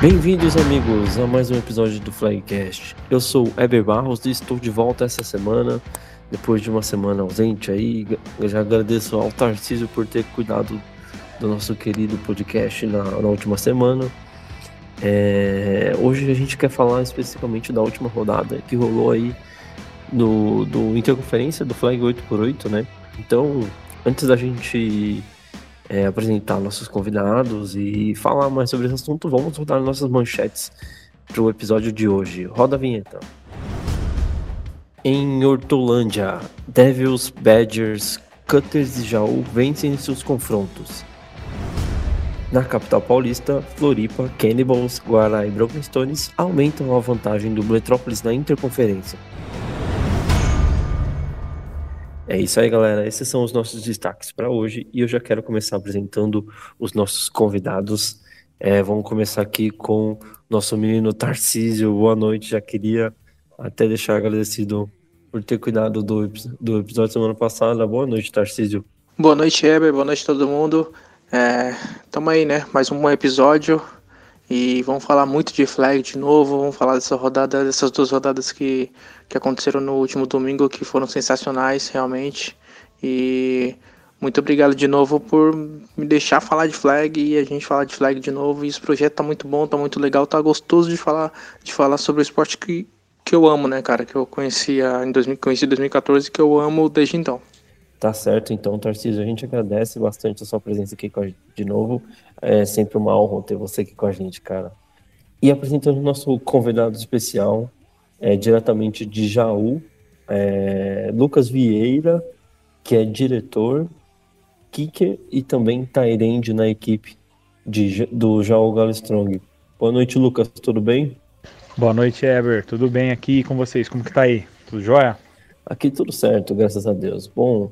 Bem-vindos, amigos, a mais um episódio do Flagcast. Eu sou Eber Barros e estou de volta essa semana, depois de uma semana ausente aí. Eu já agradeço ao Tarcísio por ter cuidado do nosso querido podcast na, na última semana. É, hoje a gente quer falar especificamente da última rodada que rolou aí no, do Interconferência do Flag 8x8, né? Então, antes da gente é, apresentar nossos convidados e falar mais sobre esse assunto, vamos rodar nossas manchetes para o episódio de hoje. Roda a vinheta. Em Hortolândia, Devils, Badgers, Cutters e Jaú vencem seus confrontos. Na capital paulista, Floripa, Cannibals, Guará e Broken Stones aumentam a vantagem do Metrópolis na interconferência. É isso aí, galera. Esses são os nossos destaques para hoje e eu já quero começar apresentando os nossos convidados. É, vamos começar aqui com nosso menino Tarcísio. Boa noite. Já queria até deixar agradecido por ter cuidado do, do episódio semana passada. Boa noite, Tarcísio. Boa noite, Heber. Boa noite, todo mundo. É, tamo aí, né? Mais um episódio. E vamos falar muito de flag de novo, vamos falar dessa rodada, dessas duas rodadas que, que aconteceram no último domingo, que foram sensacionais realmente. E muito obrigado de novo por me deixar falar de flag e a gente falar de flag de novo. E esse projeto tá muito bom, tá muito legal, tá gostoso de falar, de falar sobre o esporte que, que eu amo, né, cara? Que eu conhecia em 2000, conheci em 2014 que eu amo desde então. Tá certo, então, Tarcísio, a gente agradece bastante a sua presença aqui com a gente de novo. É sempre uma honra ter você aqui com a gente, cara. E apresentando o nosso convidado especial, é, diretamente de Jaú, é, Lucas Vieira, que é diretor, kicker e também Tyrande na equipe de, do Jaú Strong. Boa noite, Lucas, tudo bem? Boa noite, Eber. Tudo bem aqui com vocês? Como que tá aí? Tudo jóia? Aqui tudo certo, graças a Deus. Bom,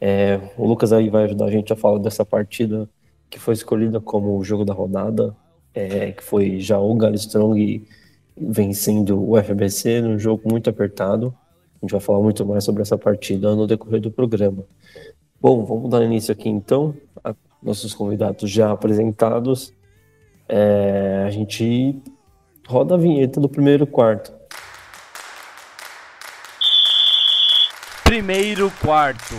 é, o Lucas aí vai ajudar a gente a falar dessa partida que foi escolhida como o jogo da rodada, é, que foi já o Strong vencendo o FBC num jogo muito apertado. A gente vai falar muito mais sobre essa partida no decorrer do programa. Bom, vamos dar início aqui então, a nossos convidados já apresentados. É, a gente roda a vinheta do primeiro quarto. Primeiro quarto.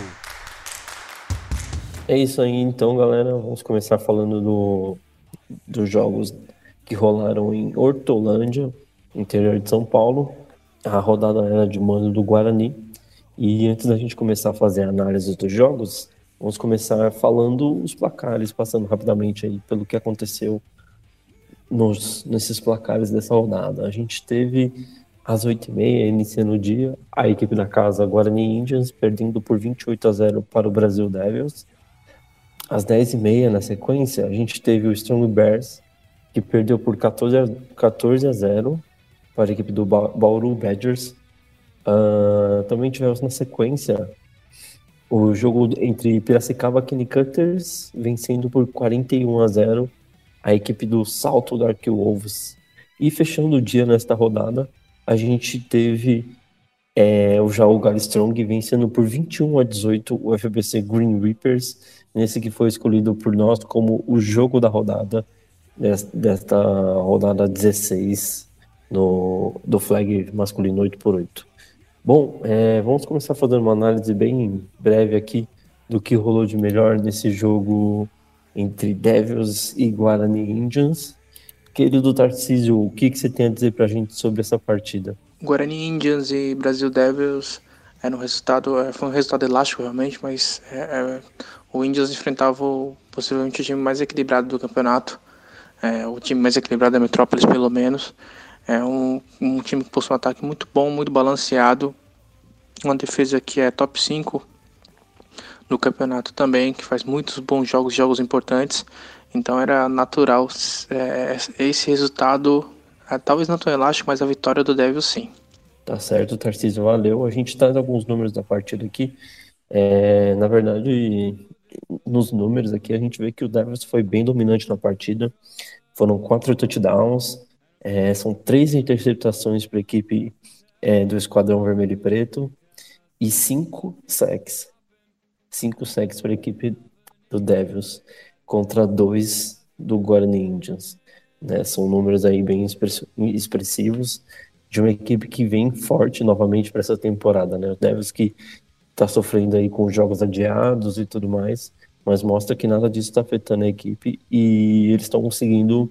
É isso aí, então, galera. Vamos começar falando do, dos jogos que rolaram em Hortolândia, interior de São Paulo. A rodada era de mando do Guarani. E antes da gente começar a fazer a análise dos jogos, vamos começar falando os placares, passando rapidamente aí pelo que aconteceu nos, nesses placares dessa rodada. A gente teve às 8h30, iniciando o dia, a equipe da casa Guarani Indians perdendo por 28 a 0 para o Brasil Devils. Às 10h30, na sequência, a gente teve o Strong Bears, que perdeu por 14 a, 14 a 0 para a equipe do ba Bauru Badgers. Uh, também tivemos na sequência o jogo entre Piracicaba e Cutters, vencendo por 41 a 0 a equipe do Salto Dark Wolves. E fechando o dia nesta rodada, a gente teve é, o Jaú Strong vencendo por 21 a 18 o FBC Green Reapers nesse que foi escolhido por nós como o jogo da rodada, desta rodada 16 no, do flag masculino 8x8. Bom, é, vamos começar fazendo uma análise bem breve aqui do que rolou de melhor nesse jogo entre Devils e Guarani Indians. Querido Tarcísio, o que, que você tem a dizer para a gente sobre essa partida? Guarani Indians e Brasil Devils era um resultado, é, foi um resultado elástico realmente, mas é, é, o Indians enfrentava o, possivelmente o time mais equilibrado do campeonato, é, o time mais equilibrado da Metrópolis, pelo menos. É um, um time que possui um ataque muito bom, muito balanceado, uma defesa que é top 5 no campeonato também, que faz muitos bons jogos, jogos importantes. Então era natural é, esse resultado, talvez não tão elástico, mas a vitória do Devil sim. Tá certo, Tarcísio, valeu. A gente traz alguns números da partida aqui. É, na verdade, nos números aqui, a gente vê que o Devils foi bem dominante na partida. Foram quatro touchdowns, é, são três interceptações para a equipe é, do Esquadrão Vermelho e Preto e cinco sacks. Cinco sacks para a equipe do Devils contra dois do Guarani Indians. Né? São números aí bem expressivos de uma equipe que vem forte novamente para essa temporada, né? Devils que está sofrendo aí com jogos adiados e tudo mais, mas mostra que nada disso está afetando a equipe e eles estão conseguindo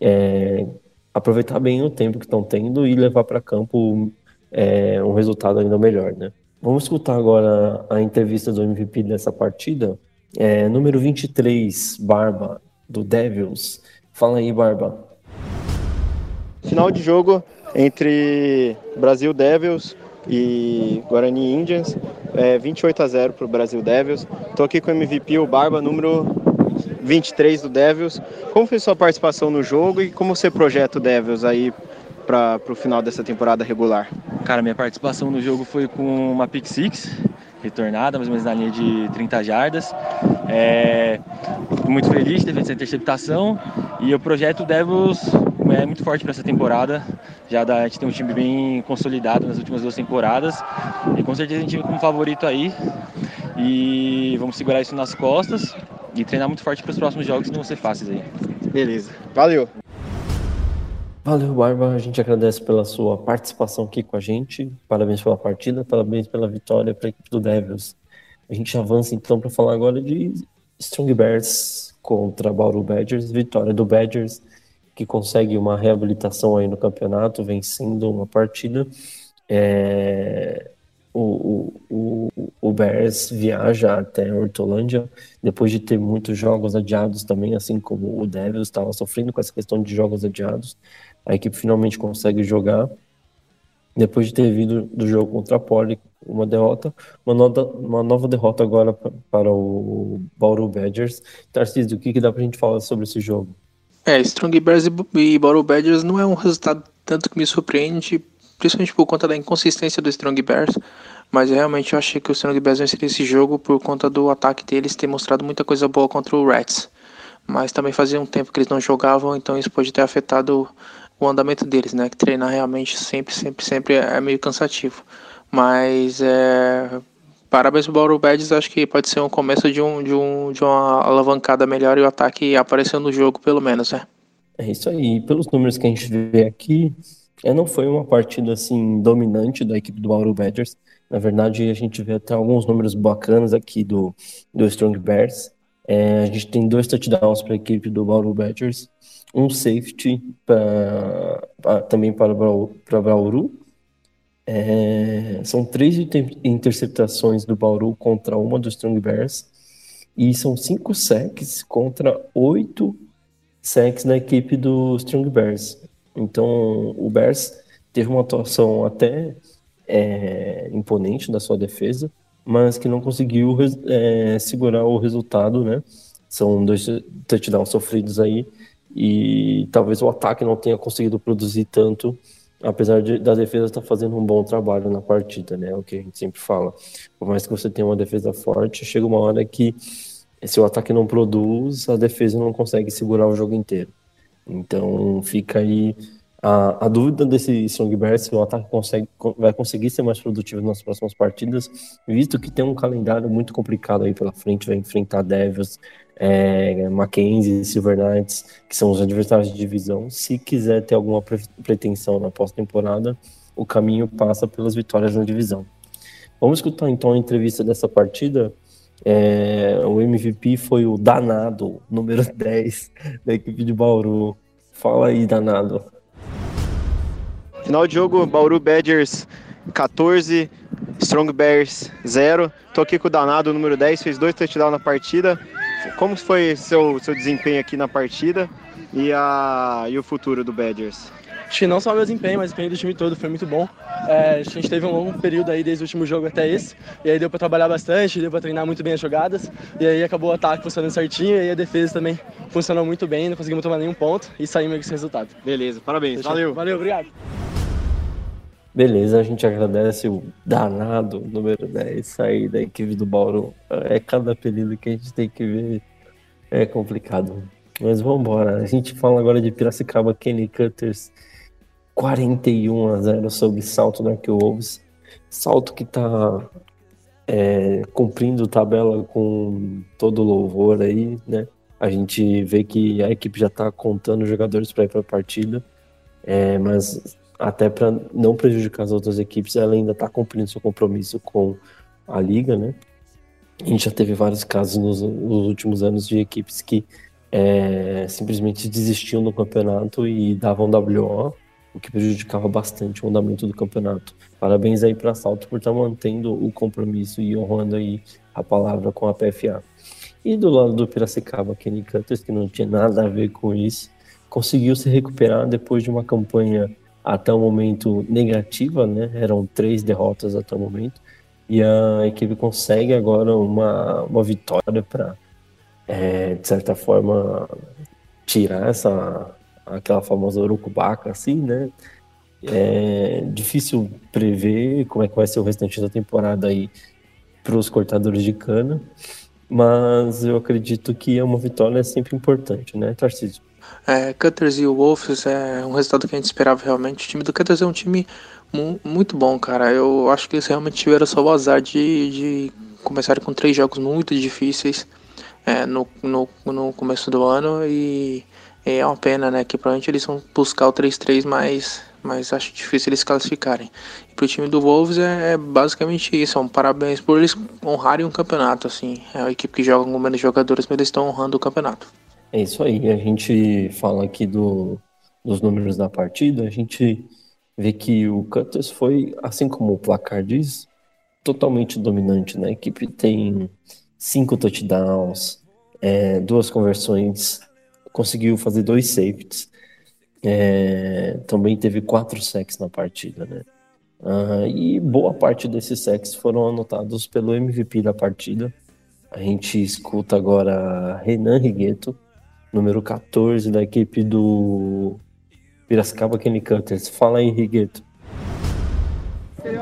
é, aproveitar bem o tempo que estão tendo e levar para campo é, um resultado ainda melhor, né? Vamos escutar agora a entrevista do MVP dessa partida. É, número 23, Barba, do Devils. Fala aí, Barba. Final de jogo entre Brasil Devils e Guarani Indians, é 28 a 0 para o Brasil Devils. Estou aqui com o MVP, o Barba, número 23 do Devils. Como foi sua participação no jogo e como você projeta o Devils aí para o final dessa temporada regular? Cara, minha participação no jogo foi com uma pick six retornada, mais ou menos na linha de 30 jardas. É, muito feliz de ter feito essa interceptação e o projeto Devils é muito forte para essa temporada. Já dá, a gente tem um time bem consolidado nas últimas duas temporadas e com certeza a gente vem como favorito aí. E vamos segurar isso nas costas e treinar muito forte para os próximos jogos que vão ser fáceis aí. Beleza, valeu. Valeu, Barba. A gente agradece pela sua participação aqui com a gente. Parabéns pela partida, parabéns pela vitória para a equipe do Devils. A gente avança então para falar agora de Strong Bears contra Bauru Badgers. Vitória do Badgers, que consegue uma reabilitação aí no campeonato, vencendo uma partida. É... O, o, o, o Bears viaja até Hortolândia depois de ter muitos jogos adiados também, assim como o Devils estava sofrendo com essa questão de jogos adiados a equipe finalmente consegue jogar depois de ter vindo do jogo contra a Poli uma derrota, uma, nova, uma nova derrota agora para o Bauru Badgers. Tarcísio, o que, que dá a gente falar sobre esse jogo? É, Strong Bears e Bauru Badgers não é um resultado tanto que me surpreende, principalmente por conta da inconsistência do Strong Bears, mas realmente eu achei que o Strong Bears venceria esse jogo por conta do ataque deles ter mostrado muita coisa boa contra o Rats. Mas também fazia um tempo que eles não jogavam, então isso pode ter afetado o andamento deles, né? Que treinar realmente sempre, sempre, sempre é meio cansativo. Mas é, parabéns pro Bauru Badges, acho que pode ser um começo de, um, de, um, de uma alavancada melhor e o ataque apareceu no jogo, pelo menos, né? É isso aí. Pelos números que a gente vê aqui, é, não foi uma partida assim dominante da equipe do Bauru Badgers. Na verdade, a gente vê até alguns números bacanas aqui do, do Strong Bears. É, a gente tem dois touchdowns para a equipe do Bauru Badgers um safety pra, também para, para Bauru. É, são três interceptações do Bauru contra uma do Strong Bears. E são cinco sacks contra oito sacks da equipe do Strong Bears. Então o Bears teve uma atuação até é, imponente da sua defesa, mas que não conseguiu é, segurar o resultado, né? São dois touchdowns sofridos aí e talvez o ataque não tenha conseguido produzir tanto, apesar de, da defesa estar fazendo um bom trabalho na partida, né? É o que a gente sempre fala. Por mais que você tenha uma defesa forte, chega uma hora que se o ataque não produz, a defesa não consegue segurar o jogo inteiro. Então fica aí a, a dúvida desse Strong Bear se o ataque consegue, vai conseguir ser mais produtivo nas próximas partidas, visto que tem um calendário muito complicado aí pela frente, vai enfrentar Devils, é, Mackenzie, Silver Knights, que são os adversários de divisão. Se quiser ter alguma pretensão na pós-temporada, o caminho passa pelas vitórias na divisão. Vamos escutar então a entrevista dessa partida. É, o MVP foi o Danado, número 10 da equipe de Bauru. Fala aí, Danado. Final de jogo, Bauru Badgers 14, Strong Bears 0. Tô aqui com o Danado, número 10, fez dois touchdowns na partida. Como foi seu, seu desempenho aqui na partida e, a, e o futuro do Badgers? Acho que não só o meu desempenho, mas o desempenho do time todo foi muito bom. É, a gente teve um longo período aí desde o último jogo até esse, e aí deu para trabalhar bastante, deu para treinar muito bem as jogadas, e aí acabou o ataque funcionando certinho, e aí a defesa também funcionou muito bem, não conseguimos tomar nenhum ponto e saímos com esse resultado. Beleza, parabéns, Fechou. valeu. Valeu, obrigado. Beleza, a gente agradece o danado número 10 sair da equipe do Bauru. É cada apelido que a gente tem que ver. É complicado. Mas vamos embora. A gente fala agora de Piracicaba Kenny Cutters 41 a 0 sobre Salto do Arqueolves. Salto que tá é, cumprindo tabela com todo louvor aí, né? A gente vê que a equipe já está contando jogadores para ir para a partida, é, mas até para não prejudicar as outras equipes, ela ainda está cumprindo seu compromisso com a liga, né? A gente já teve vários casos nos, nos últimos anos de equipes que é, simplesmente desistiam do campeonato e davam WO, o que prejudicava bastante o andamento do campeonato. Parabéns aí para Salto por estar tá mantendo o compromisso e honrando aí a palavra com a PFA. E do lado do Piracicaba, Kenny Cutters, que não tinha nada a ver com isso, conseguiu se recuperar depois de uma campanha até o momento negativa, né? Eram três derrotas até o momento. E a equipe consegue agora uma, uma vitória para, é, de certa forma, tirar essa aquela famosa urucubaca, assim, né? É difícil prever como é que vai ser o restante da temporada aí para os cortadores de cana, mas eu acredito que é uma vitória sempre importante, né, Tarcísio? É, Cutters e Wolves é um resultado que a gente esperava realmente. O time do Cutters é um time mu muito bom, cara. Eu acho que eles realmente tiveram só o azar de, de começarem com três jogos muito difíceis é, no, no, no começo do ano e é uma pena, né? Que provavelmente eles vão buscar o 3-3, mas, mas acho difícil eles classificarem. E pro time do Wolves é, é, basicamente isso. É um parabéns por eles honrarem um campeonato, assim. É uma equipe que joga com menos jogadores, mas eles estão honrando o campeonato. É isso aí. A gente fala aqui do, dos números da partida. A gente vê que o Cutters foi, assim como o placar diz, totalmente dominante, né? A equipe tem cinco touchdowns, é, duas conversões conseguiu fazer dois safeties. É, também teve quatro sacks na partida, né? Uh, e boa parte desses sacks foram anotados pelo MVP da partida. A gente escuta agora Renan Rigueto, número 14 da equipe do Piracicaba Kenny Cutters. Fala aí, Rigueto.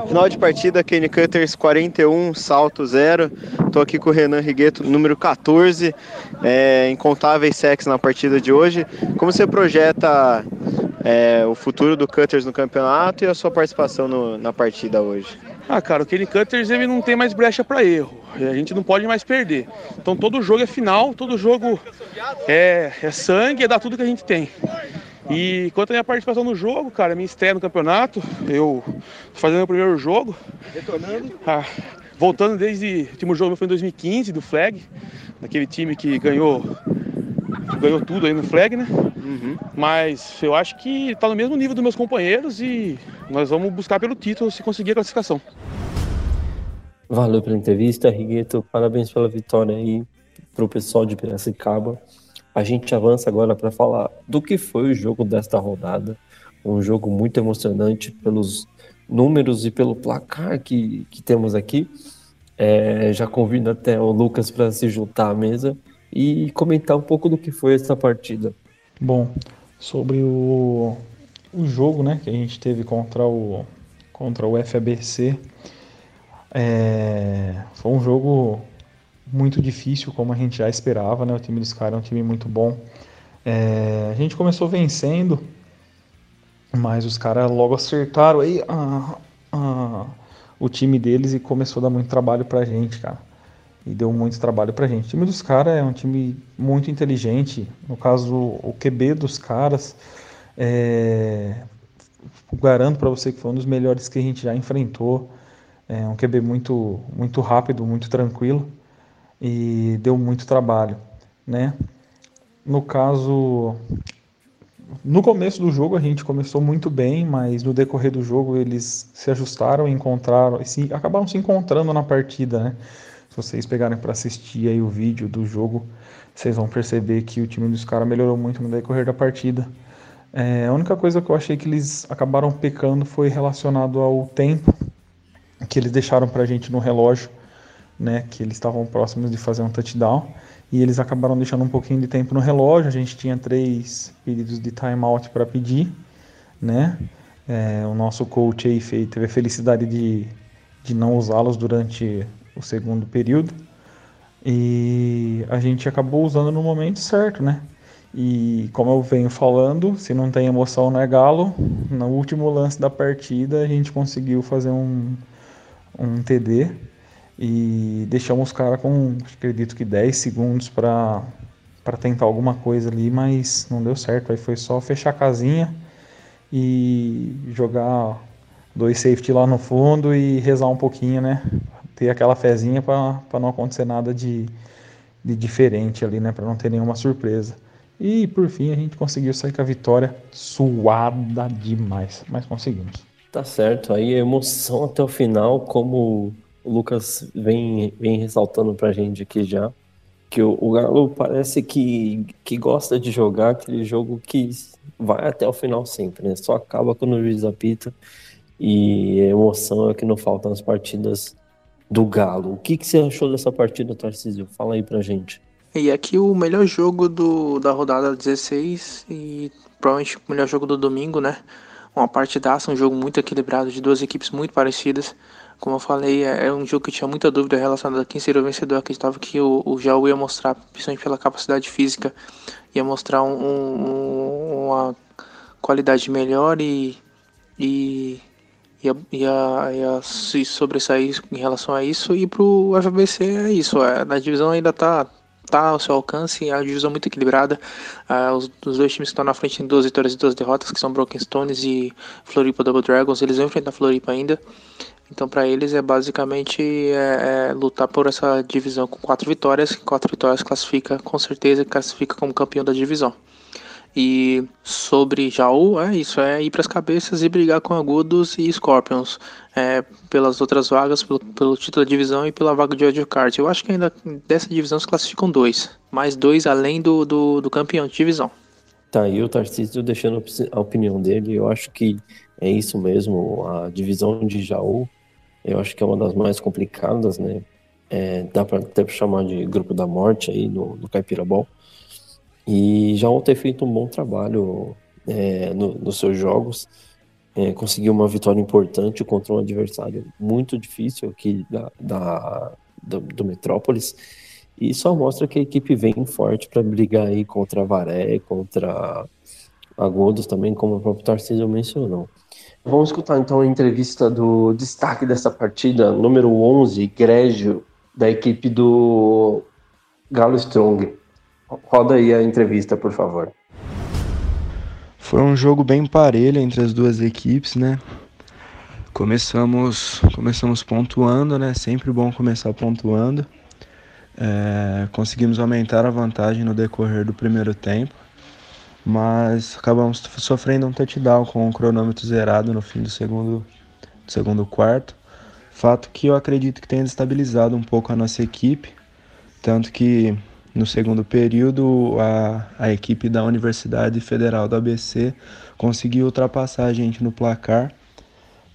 Final de partida, Kenny Cutters 41, salto 0. Estou aqui com o Renan Rigueto, número 14, é, incontáveis sacks na partida de hoje. Como você projeta é, o futuro do Cutters no campeonato e a sua participação no, na partida hoje? Ah, cara, o Kenny Cutters ele não tem mais brecha para erro. A gente não pode mais perder. Então todo jogo é final, todo jogo é, é sangue, é dar tudo que a gente tem. E quanto à minha participação no jogo, cara, minha estreia no campeonato, eu fazendo o primeiro jogo. Retornando? Ah, voltando desde o último jogo foi em 2015, do Flag, daquele time que ganhou ganhou tudo aí no Flag, né? Uhum. Mas eu acho que tá no mesmo nível dos meus companheiros e nós vamos buscar pelo título se conseguir a classificação. Valeu pela entrevista, Rigueto. Parabéns pela vitória aí pro pessoal de Piracicaba. A gente avança agora para falar do que foi o jogo desta rodada. Um jogo muito emocionante pelos números e pelo placar que, que temos aqui. É, já convido até o Lucas para se juntar à mesa e comentar um pouco do que foi essa partida. Bom, sobre o, o jogo né, que a gente teve contra o, contra o FABC, é, foi um jogo muito difícil, como a gente já esperava, né? O time dos caras é um time muito bom. É, a gente começou vencendo, mas os caras logo acertaram aí o time deles e começou a dar muito trabalho pra gente, cara. E deu muito trabalho pra gente. O time dos caras é um time muito inteligente. No caso, o QB dos caras, é, garanto para você que foi um dos melhores que a gente já enfrentou. É um QB muito, muito rápido, muito tranquilo e deu muito trabalho, né? No caso, no começo do jogo a gente começou muito bem, mas no decorrer do jogo eles se ajustaram, encontraram, e se, acabaram se encontrando na partida, né? Se vocês pegarem para assistir aí o vídeo do jogo, vocês vão perceber que o time dos caras melhorou muito no decorrer da partida. É, a única coisa que eu achei que eles acabaram pecando foi relacionado ao tempo que eles deixaram para a gente no relógio né, que eles estavam próximos de fazer um touchdown e eles acabaram deixando um pouquinho de tempo no relógio. A gente tinha três pedidos de timeout para pedir, né? É, o nosso coach aí teve a felicidade de, de não usá-los durante o segundo período e a gente acabou usando no momento certo, né? E como eu venho falando, se não tem emoção não é galo. No último lance da partida a gente conseguiu fazer um, um TD e deixamos os caras com, acredito que 10 segundos para para tentar alguma coisa ali, mas não deu certo. Aí foi só fechar a casinha e jogar dois safety lá no fundo e rezar um pouquinho, né? Ter aquela fezinha para não acontecer nada de, de diferente ali, né? Para não ter nenhuma surpresa. E por fim a gente conseguiu sair com a vitória suada demais, mas conseguimos. Tá certo, aí emoção até o final, como o Lucas vem, vem ressaltando pra gente aqui já, que o, o Galo parece que, que gosta de jogar aquele jogo que vai até o final sempre, né? Só acaba quando o juiz apita e emoção é que não falta nas partidas do Galo. O que, que você achou dessa partida, Tarcísio? Fala aí pra gente. E aqui o melhor jogo do, da rodada 16 e provavelmente o melhor jogo do domingo, né? Uma partidaça, um jogo muito equilibrado de duas equipes muito parecidas. Como eu falei, é, é um jogo que tinha muita dúvida relacionada a quem seria o vencedor. Eu acreditava que o, o Jaú ia mostrar, principalmente pela capacidade física, ia mostrar um, um, uma qualidade melhor e, e ia, ia, ia se sobressair em relação a isso. E pro FBC é isso, é, a divisão ainda tá tá ao seu alcance, a divisão muito equilibrada. Uh, os, os, dois times que estão na frente têm duas vitórias e duas derrotas, que são Broken Stones e Floripa Double Dragons. Eles vão enfrentar Floripa ainda. Então, para eles é basicamente é, é, lutar por essa divisão com quatro vitórias. Quatro vitórias classifica, com certeza, classifica como campeão da divisão. E sobre Jaú, é isso, é ir para as cabeças e brigar com Agudos e Scorpions é, pelas outras vagas, pelo, pelo, título da divisão e pela vaga de wildcard. Eu acho que ainda dessa divisão se classificam dois, mais dois além do, do, do campeão de divisão. Tá, e o Tarcísio deixando a opinião dele, eu acho que é isso mesmo, a divisão de Jaú, eu acho que é uma das mais complicadas, né? É, dá para até chamar de grupo da morte aí no, no Caipira Ball. E já ter feito um bom trabalho é, no, nos seus jogos. É, conseguiu uma vitória importante contra um adversário muito difícil aqui da, da do, do, Metrópolis. E só mostra que a equipe vem forte para brigar aí contra a Varé, contra Agudos também, como o próprio Tarcísio mencionou. Vamos escutar então a entrevista do destaque dessa partida, número 11, Grégio, da equipe do Galo Strong. Roda aí a entrevista, por favor. Foi um jogo bem parelho entre as duas equipes, né? Começamos, começamos pontuando, né? Sempre bom começar pontuando. É, conseguimos aumentar a vantagem no decorrer do primeiro tempo, mas acabamos sofrendo um touchdown com o cronômetro zerado no fim do segundo, do segundo quarto. Fato que eu acredito que tenha destabilizado um pouco a nossa equipe, tanto que no segundo período, a, a equipe da Universidade Federal do ABC conseguiu ultrapassar a gente no placar,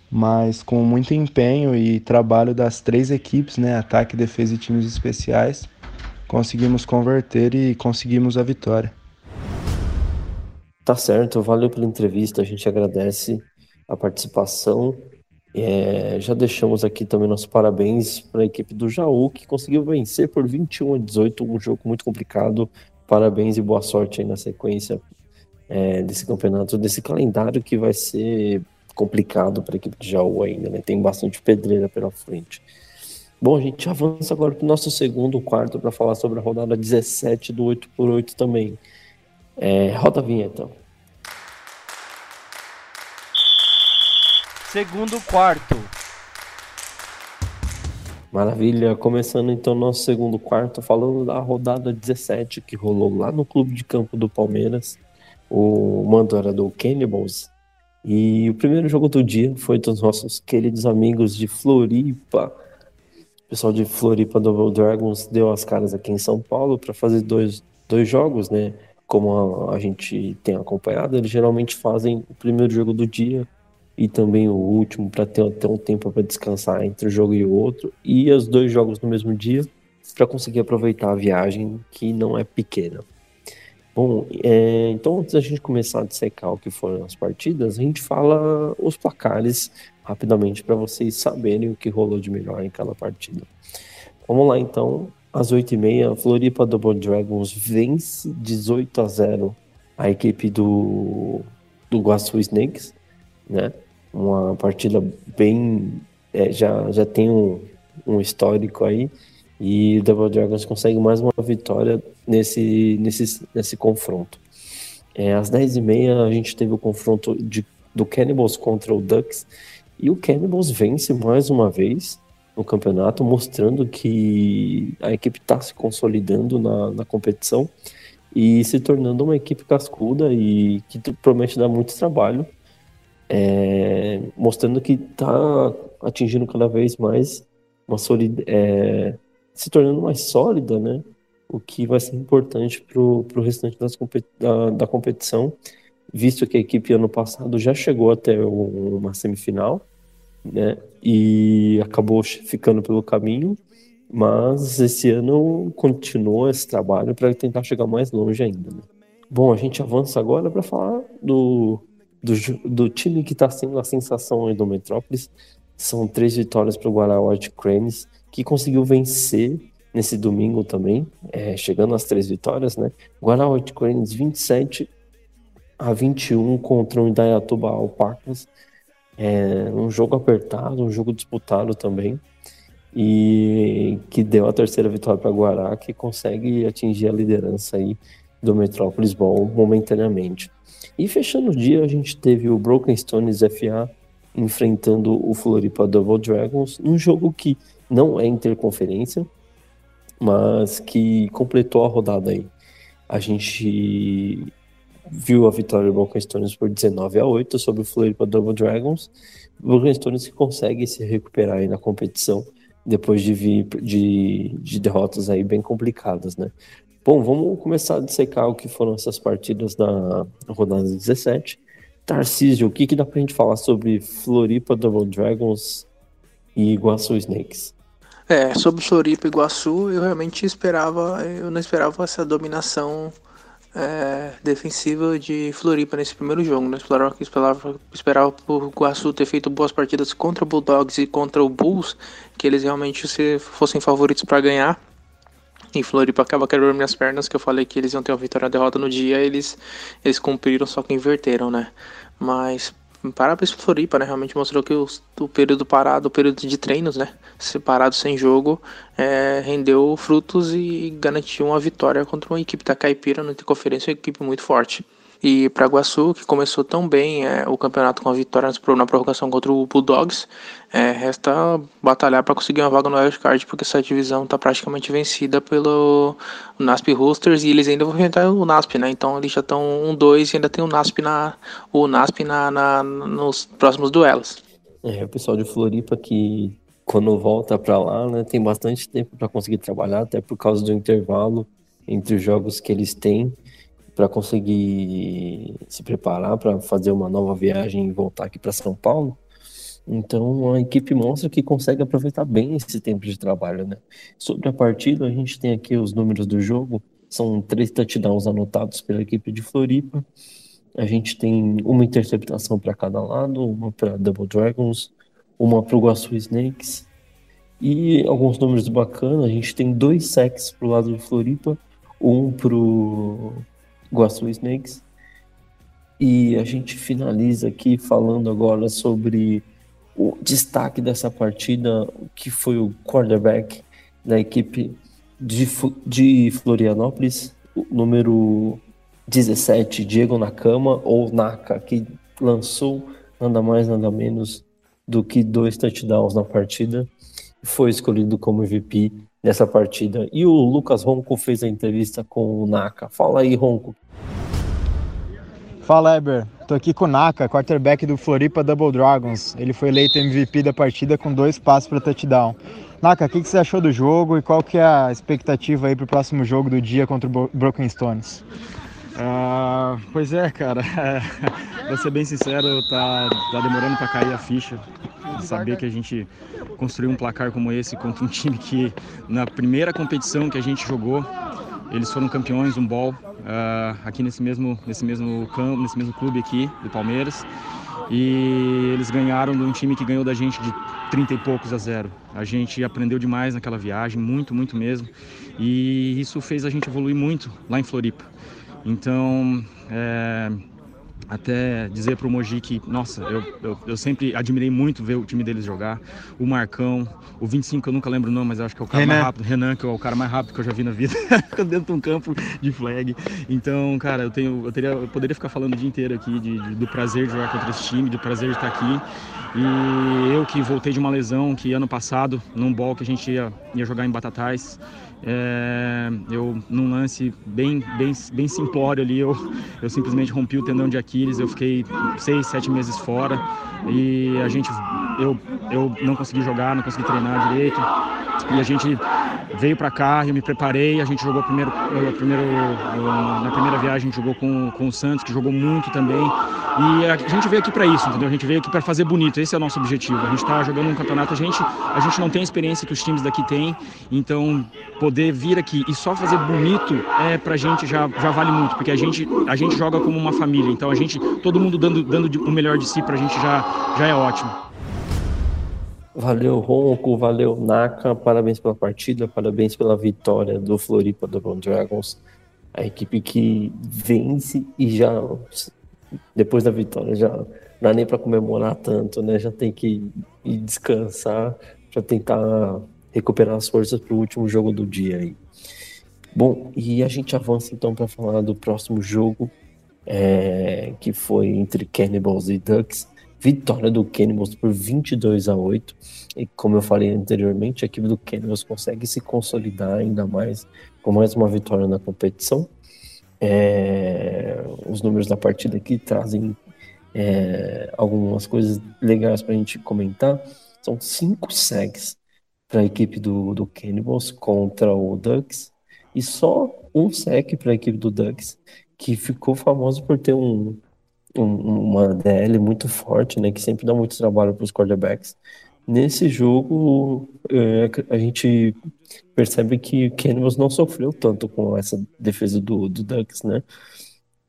mas com muito empenho e trabalho das três equipes, né, ataque, defesa e times especiais, conseguimos converter e conseguimos a vitória. Tá certo, valeu pela entrevista, a gente agradece a participação é, já deixamos aqui também nossos parabéns para a equipe do Jaú, que conseguiu vencer por 21 a 18, um jogo muito complicado. Parabéns e boa sorte aí na sequência é, desse campeonato, desse calendário que vai ser complicado para a equipe de Jaú ainda, né? Tem bastante pedreira pela frente. Bom, a gente avança agora para o nosso segundo quarto para falar sobre a rodada 17 do 8x8 também. É, roda a vinheta. Segundo quarto. Maravilha, começando então nosso segundo quarto, falando da rodada 17 que rolou lá no clube de campo do Palmeiras. O mando era do Cannibals. E o primeiro jogo do dia foi dos nossos queridos amigos de Floripa. O pessoal de Floripa Double Dragons deu as caras aqui em São Paulo para fazer dois, dois jogos, né? Como a, a gente tem acompanhado, eles geralmente fazem o primeiro jogo do dia e também o último para ter até um tempo para descansar entre um jogo e o outro e os dois jogos no mesmo dia para conseguir aproveitar a viagem que não é pequena. Bom, é, então antes da gente começar a dissecar o que foram as partidas, a gente fala os placares rapidamente para vocês saberem o que rolou de melhor em cada partida. Vamos lá então, às 8h30, Floripa Double Dragons vence 18 a 0 a equipe do, do Guaçu Snakes, né? Uma partida bem. É, já, já tem um, um histórico aí. E o Devil Dragons consegue mais uma vitória nesse, nesse, nesse confronto. É, às 10h30 a gente teve o confronto de, do Cannibals contra o Ducks. E o Cannibals vence mais uma vez no campeonato, mostrando que a equipe está se consolidando na, na competição e se tornando uma equipe cascuda e que promete dar muito trabalho, é, mostrando que está atingindo cada vez mais uma solid, é, se tornando mais sólida, né? O que vai ser importante para o restante das, da, da competição, visto que a equipe ano passado já chegou até uma semifinal, né? E acabou ficando pelo caminho, mas esse ano continua esse trabalho para tentar chegar mais longe ainda. Né? Bom, a gente avança agora para falar do, do, do, time que está sendo a sensação do Metrópolis. São três vitórias para o White Cranes, que conseguiu vencer nesse domingo também, é, chegando às três vitórias, né? White Cranes 27 a 21 contra o Indaiatuba Alpacas. É um jogo apertado, um jogo disputado também, e que deu a terceira vitória para Guará, que consegue atingir a liderança aí do Metrópolis Ball momentaneamente. E fechando o dia, a gente teve o Broken Stones FA enfrentando o Floripa Double Dragons, um jogo que não é interconferência, mas que completou a rodada aí. A gente viu a vitória do Broken Stones por 19 a 8 sobre o Floripa Double Dragons. O Broken Stones que consegue se recuperar aí na competição depois de vir de, de derrotas aí bem complicadas, né? Bom, vamos começar a dissecar o que foram essas partidas da rodada 17. Tarcísio, o que, que dá pra gente falar sobre Floripa Double Dragons e Iguaçu Snakes? É, sobre Floripa e Iguaçu, eu realmente esperava, eu não esperava essa dominação é, defensiva de Floripa nesse primeiro jogo. Né? Esperava, esperava, esperava por ter feito boas partidas contra o Bulldogs e contra o Bulls, que eles realmente se fossem favoritos para ganhar. E Floripa acaba quebrando minhas pernas, que eu falei que eles iam ter uma vitória e derrota no dia, eles, eles cumpriram, só que inverteram, né? Mas Parabéns pro Floripa, né? Realmente mostrou que o, o, período parado, o período de treinos, né? Separado sem jogo, é, rendeu frutos e garantiu uma vitória contra uma equipe da Caipira no Interconferência, uma equipe muito forte. E para Guaçu, que começou tão bem é, o campeonato com a vitória na prorrogação contra o Bulldogs, é, resta batalhar para conseguir uma vaga no Wildcard, porque essa divisão está praticamente vencida pelo NASP Roosters e eles ainda vão enfrentar o NASP, né? Então eles já estão 1-2 e ainda tem o NASP, na, o NASP na, na, nos próximos duelos. É, o pessoal de Floripa que quando volta para lá, né, tem bastante tempo para conseguir trabalhar, até por causa do intervalo entre os jogos que eles têm para conseguir se preparar para fazer uma nova viagem e voltar aqui para São Paulo. Então a equipe mostra que consegue aproveitar bem esse tempo de trabalho, né? Sobre a partida, a gente tem aqui os números do jogo. São três touchdowns anotados pela equipe de Floripa. A gente tem uma interceptação para cada lado, uma para Double Dragons, uma para o Guaçu Snakes. E alguns números bacanas, a gente tem dois sacks para o lado de Floripa, um para o Guaçu Snakes. E a gente finaliza aqui falando agora sobre o destaque dessa partida, que foi o quarterback da equipe de, de Florianópolis, o número 17, Diego Nakama, ou Naka, que lançou nada mais, nada menos do que dois touchdowns na partida. Foi escolhido como MVP dessa partida. E o Lucas Ronco fez a entrevista com o Naka. Fala aí, Ronco. Fala, Eber. Tô aqui com o Naka, quarterback do Floripa Double Dragons. Ele foi eleito MVP da partida com dois passos para touchdown. Naka, o que, que, você achou do jogo e qual que é a expectativa aí para o próximo jogo do dia contra o Broken Stones? Uh, pois é, cara. Vou ser bem sincero, tá, tá demorando para cair a ficha. Saber que a gente construiu um placar como esse contra um time que na primeira competição que a gente jogou, eles foram campeões, um ball, uh, aqui nesse mesmo, nesse mesmo campo, nesse mesmo clube aqui do Palmeiras. E eles ganharam de um time que ganhou da gente de 30 e poucos a zero. A gente aprendeu demais naquela viagem, muito, muito mesmo. E isso fez a gente evoluir muito lá em Floripa. Então, é, até dizer para o Mogi que, nossa, eu, eu, eu, sempre admirei muito ver o time deles jogar. O Marcão, o 25, eu nunca lembro o nome, mas eu acho que é o cara Renan. mais rápido. Renan, que é o cara mais rápido que eu já vi na vida, dentro de um campo de flag. Então, cara, eu, tenho, eu, teria, eu poderia ficar falando o dia inteiro aqui de, de, do prazer de jogar contra esse time, do prazer de estar aqui. E eu que voltei de uma lesão que ano passado, num ball que a gente ia, ia jogar em Batatais, é, eu, num lance bem, bem, bem simplório ali, eu, eu simplesmente rompi o tendão de Aquiles, eu fiquei seis, sete meses fora e a gente, eu, eu não consegui jogar, não consegui treinar direito e a gente veio para cá, eu me preparei, a gente jogou primeiro, primeiro na primeira viagem a gente jogou com, com o Santos, que jogou muito também e a gente veio aqui para isso, entendeu? A gente veio aqui para fazer bonito, esse é o nosso objetivo. A gente está jogando um campeonato, a gente, a gente não tem a experiência que os times daqui têm, então poder vir aqui e só fazer bonito é pra gente já, já vale muito, porque a gente, a gente joga como uma família, então a gente, todo mundo dando, dando o melhor de si pra gente já, já é ótimo. Valeu, Ronco, valeu, Naka, parabéns pela partida, parabéns pela vitória do Floripa do Dragons, a equipe que vence e já depois da vitória já não nem para comemorar tanto, né? Já tem que ir descansar para tentar recuperar as forças para o último jogo do dia aí. Bom, e a gente avança então para falar do próximo jogo, é, que foi entre Cannibals e Ducks. Vitória do Cannibals por 22 a 8. E como eu falei anteriormente, a equipe do Cannibals consegue se consolidar ainda mais com mais uma vitória na competição. É, os números da partida aqui trazem é, algumas coisas legais para a gente comentar. São cinco segs para a equipe do, do Cannibals contra o Ducks e só um sec para a equipe do Ducks, que ficou famoso por ter um, um, uma DL muito forte, né, que sempre dá muito trabalho para os quarterbacks. Nesse jogo, é, a gente percebe que o Cannibals não sofreu tanto com essa defesa do, do Ducks, né?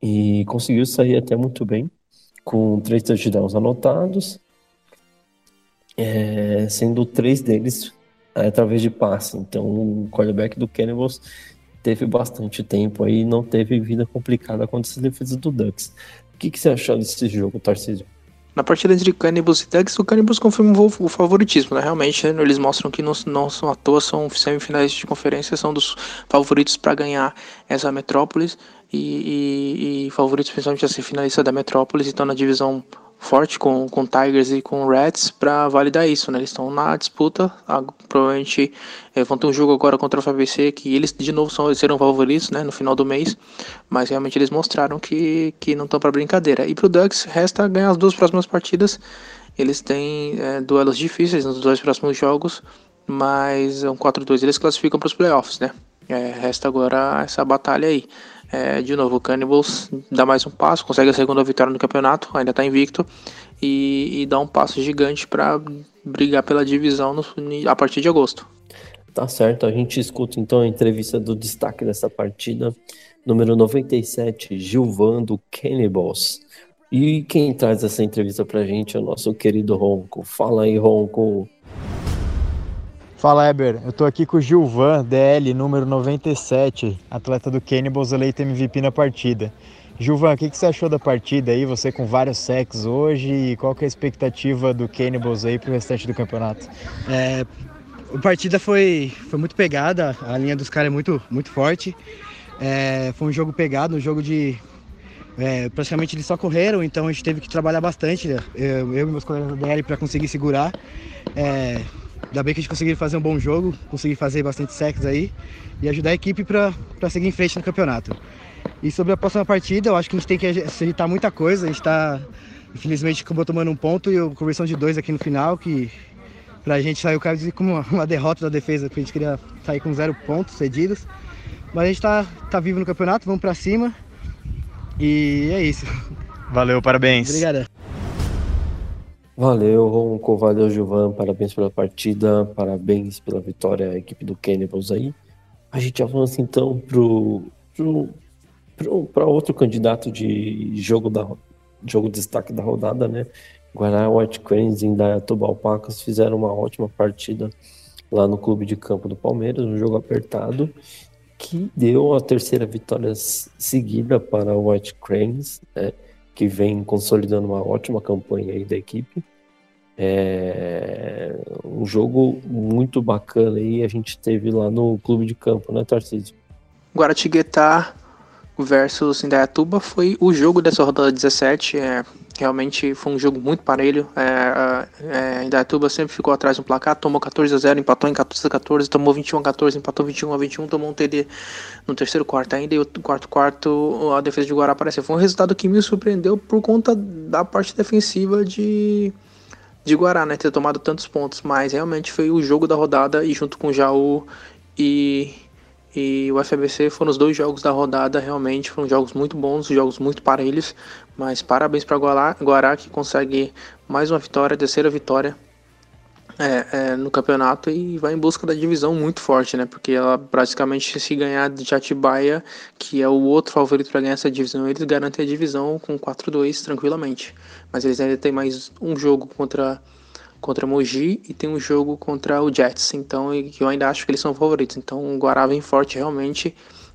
E conseguiu sair até muito bem, com três touchdowns anotados, é, sendo três deles através de passe. Então, o quarterback do Cannibals teve bastante tempo aí, não teve vida complicada contra essa defesa do Ducks. O que, que você achou desse jogo, Tarcísio? Na partida entre Cannibals e Ducks, o Cannibals confirmou o favoritismo, né? Realmente, né? eles mostram que não, não são à toa, são semifinais de conferência, são dos favoritos para ganhar essa Metrópolis e, e, e favoritos principalmente a ser finalista da Metrópolis, então na divisão forte com, com Tigers e com Reds para validar isso, né? Eles estão na disputa, provavelmente é, vão ter um jogo agora contra o FABC que eles de novo são, serão favoritos, né? No final do mês, mas realmente eles mostraram que, que não estão para brincadeira. E para o Ducks resta ganhar as duas próximas partidas. Eles têm é, duelos difíceis nos dois próximos jogos, mas é um 4-2 eles classificam para os playoffs, né? É, resta agora essa batalha aí. É, de novo, o Cannibals dá mais um passo, consegue a segunda vitória no campeonato, ainda está invicto, e, e, dá um passo gigante para brigar pela divisão no, a partir de agosto. Tá certo, a gente escuta então a entrevista do destaque dessa partida, número 97, Gilvan do Cannibals. E quem traz essa entrevista pra gente é o nosso querido Ronco. Fala aí, Ronco. Fala, Eber. Eu tô aqui com o Gilvan, DL, número 97, atleta do Cannibals, eleito MVP na partida. Gilvan, o que, que você achou da partida aí? Você com vários sacks hoje e qual que é a expectativa do Cannibals aí pro restante do campeonato? É, a partida foi, foi muito pegada, a linha dos caras é muito, muito forte. É, foi um jogo pegado, um jogo de. É, praticamente eles só correram, então a gente teve que trabalhar bastante, eu, eu e meus colegas da DL, para conseguir segurar. É, Ainda bem que a gente conseguiu fazer um bom jogo, conseguir fazer bastante sacks aí e ajudar a equipe para seguir em frente no campeonato. E sobre a próxima partida, eu acho que a gente tem que acertar muita coisa. A gente está, infelizmente, acabou tomando um ponto e conversão de dois aqui no final, que pra gente saiu como uma, uma derrota da defesa, porque a gente queria sair com zero pontos cedidos. Mas a gente tá, tá vivo no campeonato, vamos para cima. E é isso. Valeu, parabéns. Obrigada. Valeu, Ronco, valeu, Gilvan, parabéns pela partida, parabéns pela vitória à equipe do Cannibals aí. A gente avança então pro, pro, pro, outro candidato de jogo da jogo destaque da rodada, né? Guará White Cranes e Indaiatuba Alpacas fizeram uma ótima partida lá no clube de campo do Palmeiras, um jogo apertado que deu a terceira vitória seguida para o White Cranes, né? Que vem consolidando uma ótima campanha aí da equipe. É um jogo muito bacana aí a gente teve lá no clube de campo, né, Tarcísio? Guaratinguetá versus Indaiatuba foi o jogo dessa rodada 17. É, realmente foi um jogo muito parelho. É, é, Indaiatuba sempre ficou atrás no placar, tomou 14 a 0, empatou em 14 a 14, tomou 21 a 14, empatou 21 a 21, tomou um TD no terceiro quarto ainda e o quarto quarto a defesa de Guará apareceu. Foi um resultado que me surpreendeu por conta da parte defensiva de de Guará, né, ter tomado tantos pontos, mas realmente foi o jogo da rodada e junto com Jaú e e o FBC foram os dois jogos da rodada, realmente foram jogos muito bons, jogos muito parelhos, mas parabéns para Guará, Guará que consegue mais uma vitória, terceira vitória é, é, no campeonato e vai em busca da divisão muito forte, né? Porque ela praticamente se ganhar de Atibaia, que é o outro favorito para ganhar essa divisão, eles garantem a divisão com 4-2 tranquilamente. Mas eles ainda têm mais um jogo contra contra Mogi e tem um jogo contra o Jets, então eu ainda acho que eles são favoritos. Então o Guará vem forte realmente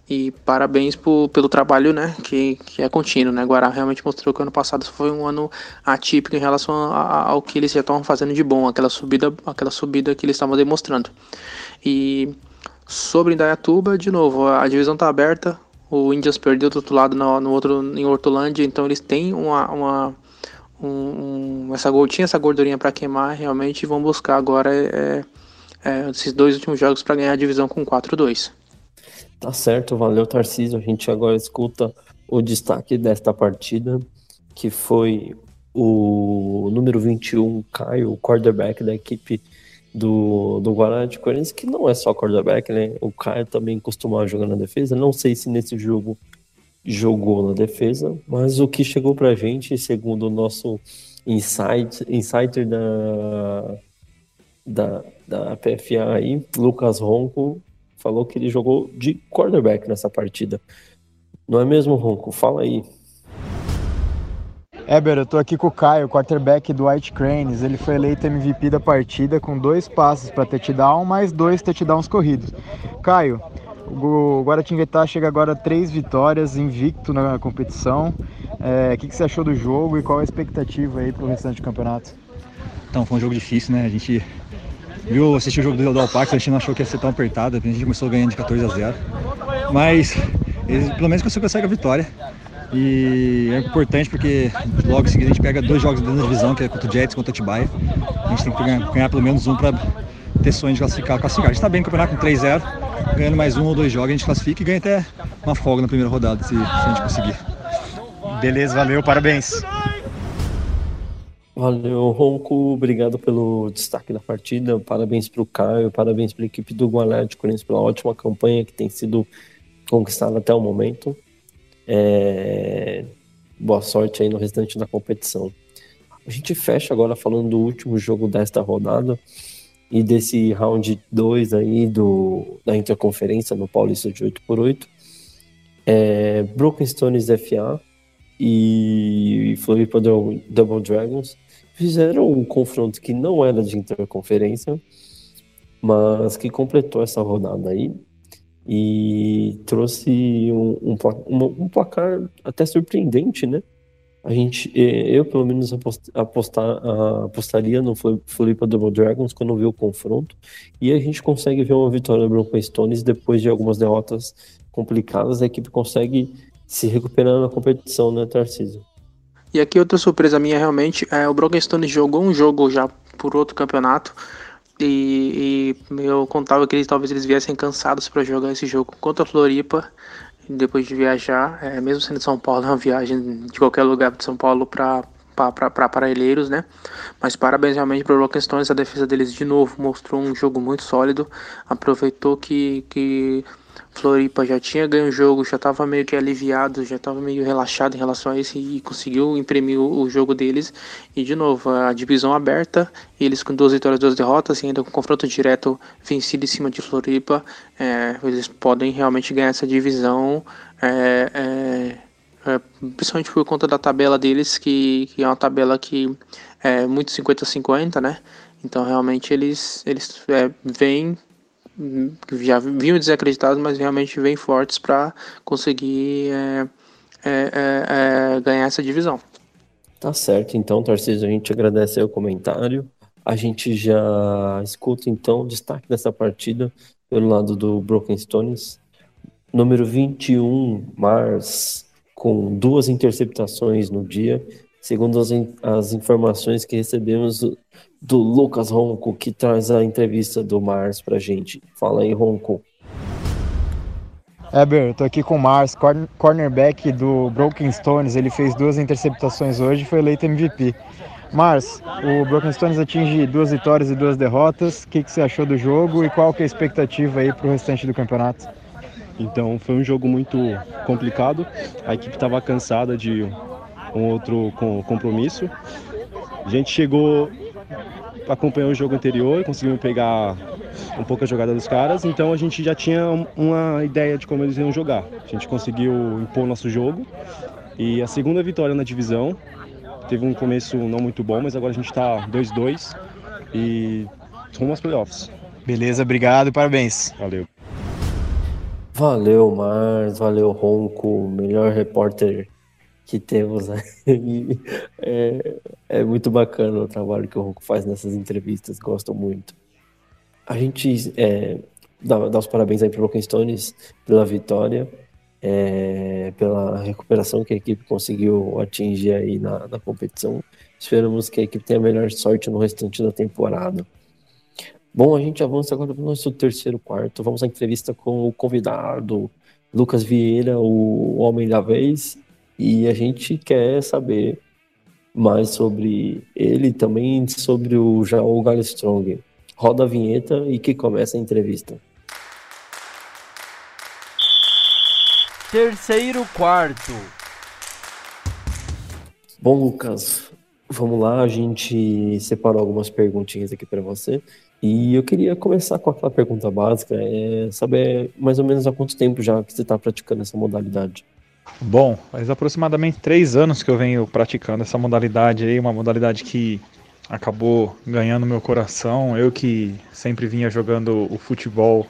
e parabéns pelo trabalho, né, que, que é contínuo, né, Guará realmente mostrou que ano passado foi um ano atípico em relação a, ao que eles já estavam fazendo de bom, aquela subida, aquela subida que eles estavam demonstrando. E sobre Indaiatuba, de novo, a divisão está aberta, o Indians perdeu do outro lado no, no outro em Hortolândia, então eles têm uma, uma um, um, essa gotinha, essa gordurinha para queimar realmente vão buscar agora é, é, esses dois últimos jogos para ganhar a divisão com 4-2. Tá certo, valeu Tarcísio. A gente agora escuta o destaque desta partida, que foi o número 21, Caio, quarterback da equipe do, do Guarani de Corinthians, que não é só quarterback, né? O Caio também costuma jogar na defesa. Não sei se nesse jogo jogou na defesa, mas o que chegou pra gente, segundo o nosso insight, insider da, da, da PFA aí, Lucas Ronco, falou que ele jogou de quarterback nessa partida. Não é mesmo, Ronco? Fala aí. Éber, eu tô aqui com o Caio, quarterback do White Cranes. Ele foi eleito MVP da partida com dois passes para touchdown, mais dois touchdowns corridos. Caio, o Guaratinguetá chega agora a três vitórias, invicto na competição. É, o que, você achou do jogo e qual a expectativa aí para o restante do campeonato? Então, foi um jogo difícil, né? A gente viu, assistiu o jogo do Alpax, a gente não achou que ia ser tão apertado, a gente começou ganhando de 14 a 0. Mas, pelo menos você consegue a vitória. E é importante porque logo em seguida a gente pega dois jogos dentro da divisão, que é contra o Jets contra o Atibaia. A gente tem que ganhar, ganhar pelo menos um para ter sonho de classificar. classificar. A gente está bem no campeonato com 3-0, ganhando mais um ou dois jogos, a gente classifica e ganha até uma folga na primeira rodada, se, se a gente conseguir. Beleza, valeu, parabéns. Valeu, Ronco. Obrigado pelo destaque da partida. Parabéns para o Caio, parabéns para a equipe do Guané de Corinthians pela ótima campanha que tem sido conquistada até o momento. É... Boa sorte aí no restante da competição. A gente fecha agora falando do último jogo desta rodada, e desse round 2 aí do, da interconferência no Paulista de 8x8, é, Broken Stones FA e Floripa Double Dragons fizeram um confronto que não era de interconferência, mas que completou essa rodada aí e trouxe um, um, um placar até surpreendente, né? A gente, eu pelo menos apostar, apostaria no Floripa Double Dragons quando vi o confronto. E a gente consegue ver uma vitória do Broken Stones depois de algumas derrotas complicadas. A equipe consegue se recuperar na competição, né, Tarcísio? E aqui outra surpresa minha realmente é o Broken Stones jogou um jogo já por outro campeonato. E, e eu contava que eles talvez eles viessem cansados para jogar esse jogo contra a Floripa depois de viajar, é, mesmo sendo de São Paulo, é uma viagem de qualquer lugar de São Paulo para para Parelheiros, né? Mas parabéns realmente para o Stones, a defesa deles de novo mostrou um jogo muito sólido, aproveitou que, que Floripa já tinha ganho o jogo, já estava meio que aliviado, já estava meio relaxado em relação a isso e conseguiu imprimir o, jogo deles. E de novo, a divisão aberta, eles com duas vitórias, duas derrotas, e ainda com confronto direto vencido em cima de Floripa, é, eles podem realmente ganhar essa divisão. É, é, é principalmente por conta da tabela deles, que, que é uma tabela que é muito 50-50, né? Então realmente eles, eles é, vêm já vinham desacreditados, mas realmente vêm fortes para conseguir é, é, é, é, ganhar essa divisão. Tá certo, então, Tarcísio, a gente agradece o comentário. A gente já escuta, então, o destaque dessa partida pelo lado do Broken Stones. Número 21, Mars, com duas interceptações no dia, segundo as, as informações que recebemos do Lucas Ronco, que traz a entrevista do Mars pra gente. Fala aí, Ronco. Eber, eu tô aqui com o Mars, cornerback do Broken Stones. Ele fez duas interceptações hoje e foi eleito MVP. Mars, o Broken Stones atinge duas vitórias e duas derrotas. O que, que você achou do jogo e qual que é a expectativa aí para o restante do campeonato? Então, foi um jogo muito complicado. A equipe estava cansada de um outro compromisso. A gente chegou, acompanhou o jogo anterior, conseguimos pegar um pouco a jogada dos caras, então a gente já tinha uma ideia de como eles iam jogar. A gente conseguiu impor nosso jogo e a segunda vitória na divisão. Teve um começo não muito bom, mas agora a gente está 2-2 e rumo aos playoffs. Beleza, obrigado e parabéns. Valeu. Valeu, Mars, valeu, Ronco, melhor repórter que temos aí. É, é muito bacana o trabalho que o Ronco faz nessas entrevistas, gosto muito. A gente é, dá, dá os parabéns aí para o Stones pela vitória, é, pela recuperação que a equipe conseguiu atingir aí na, na competição. Esperamos que a equipe tenha a melhor sorte no restante da temporada. Bom, a gente avança agora para o nosso terceiro quarto. Vamos à entrevista com o convidado, Lucas Vieira, o homem da vez. E a gente quer saber mais sobre ele e também sobre o Jaol Galstrong. Roda a vinheta e que começa a entrevista. Terceiro quarto. Bom, Lucas, vamos lá. A gente separou algumas perguntinhas aqui para você. E eu queria começar com aquela pergunta básica: é saber mais ou menos há quanto tempo já que você está praticando essa modalidade. Bom, faz aproximadamente três anos que eu venho praticando essa modalidade aí, uma modalidade que acabou ganhando meu coração. Eu que sempre vinha jogando o futebol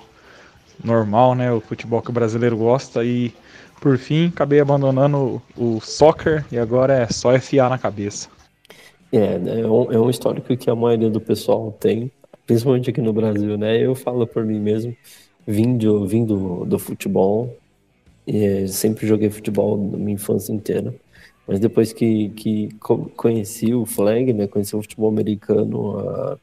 normal, né, o futebol que o brasileiro gosta e por fim acabei abandonando o, soccer e agora é só FA na cabeça. É, né, é um, é um histórico que a maioria do pessoal tem, principalmente aqui no Brasil, né? Eu falo por mim mesmo, vindo do futebol, e sempre joguei futebol na minha infância inteira. Mas depois que, que conheci o flag, né, conheci o futebol americano, uh,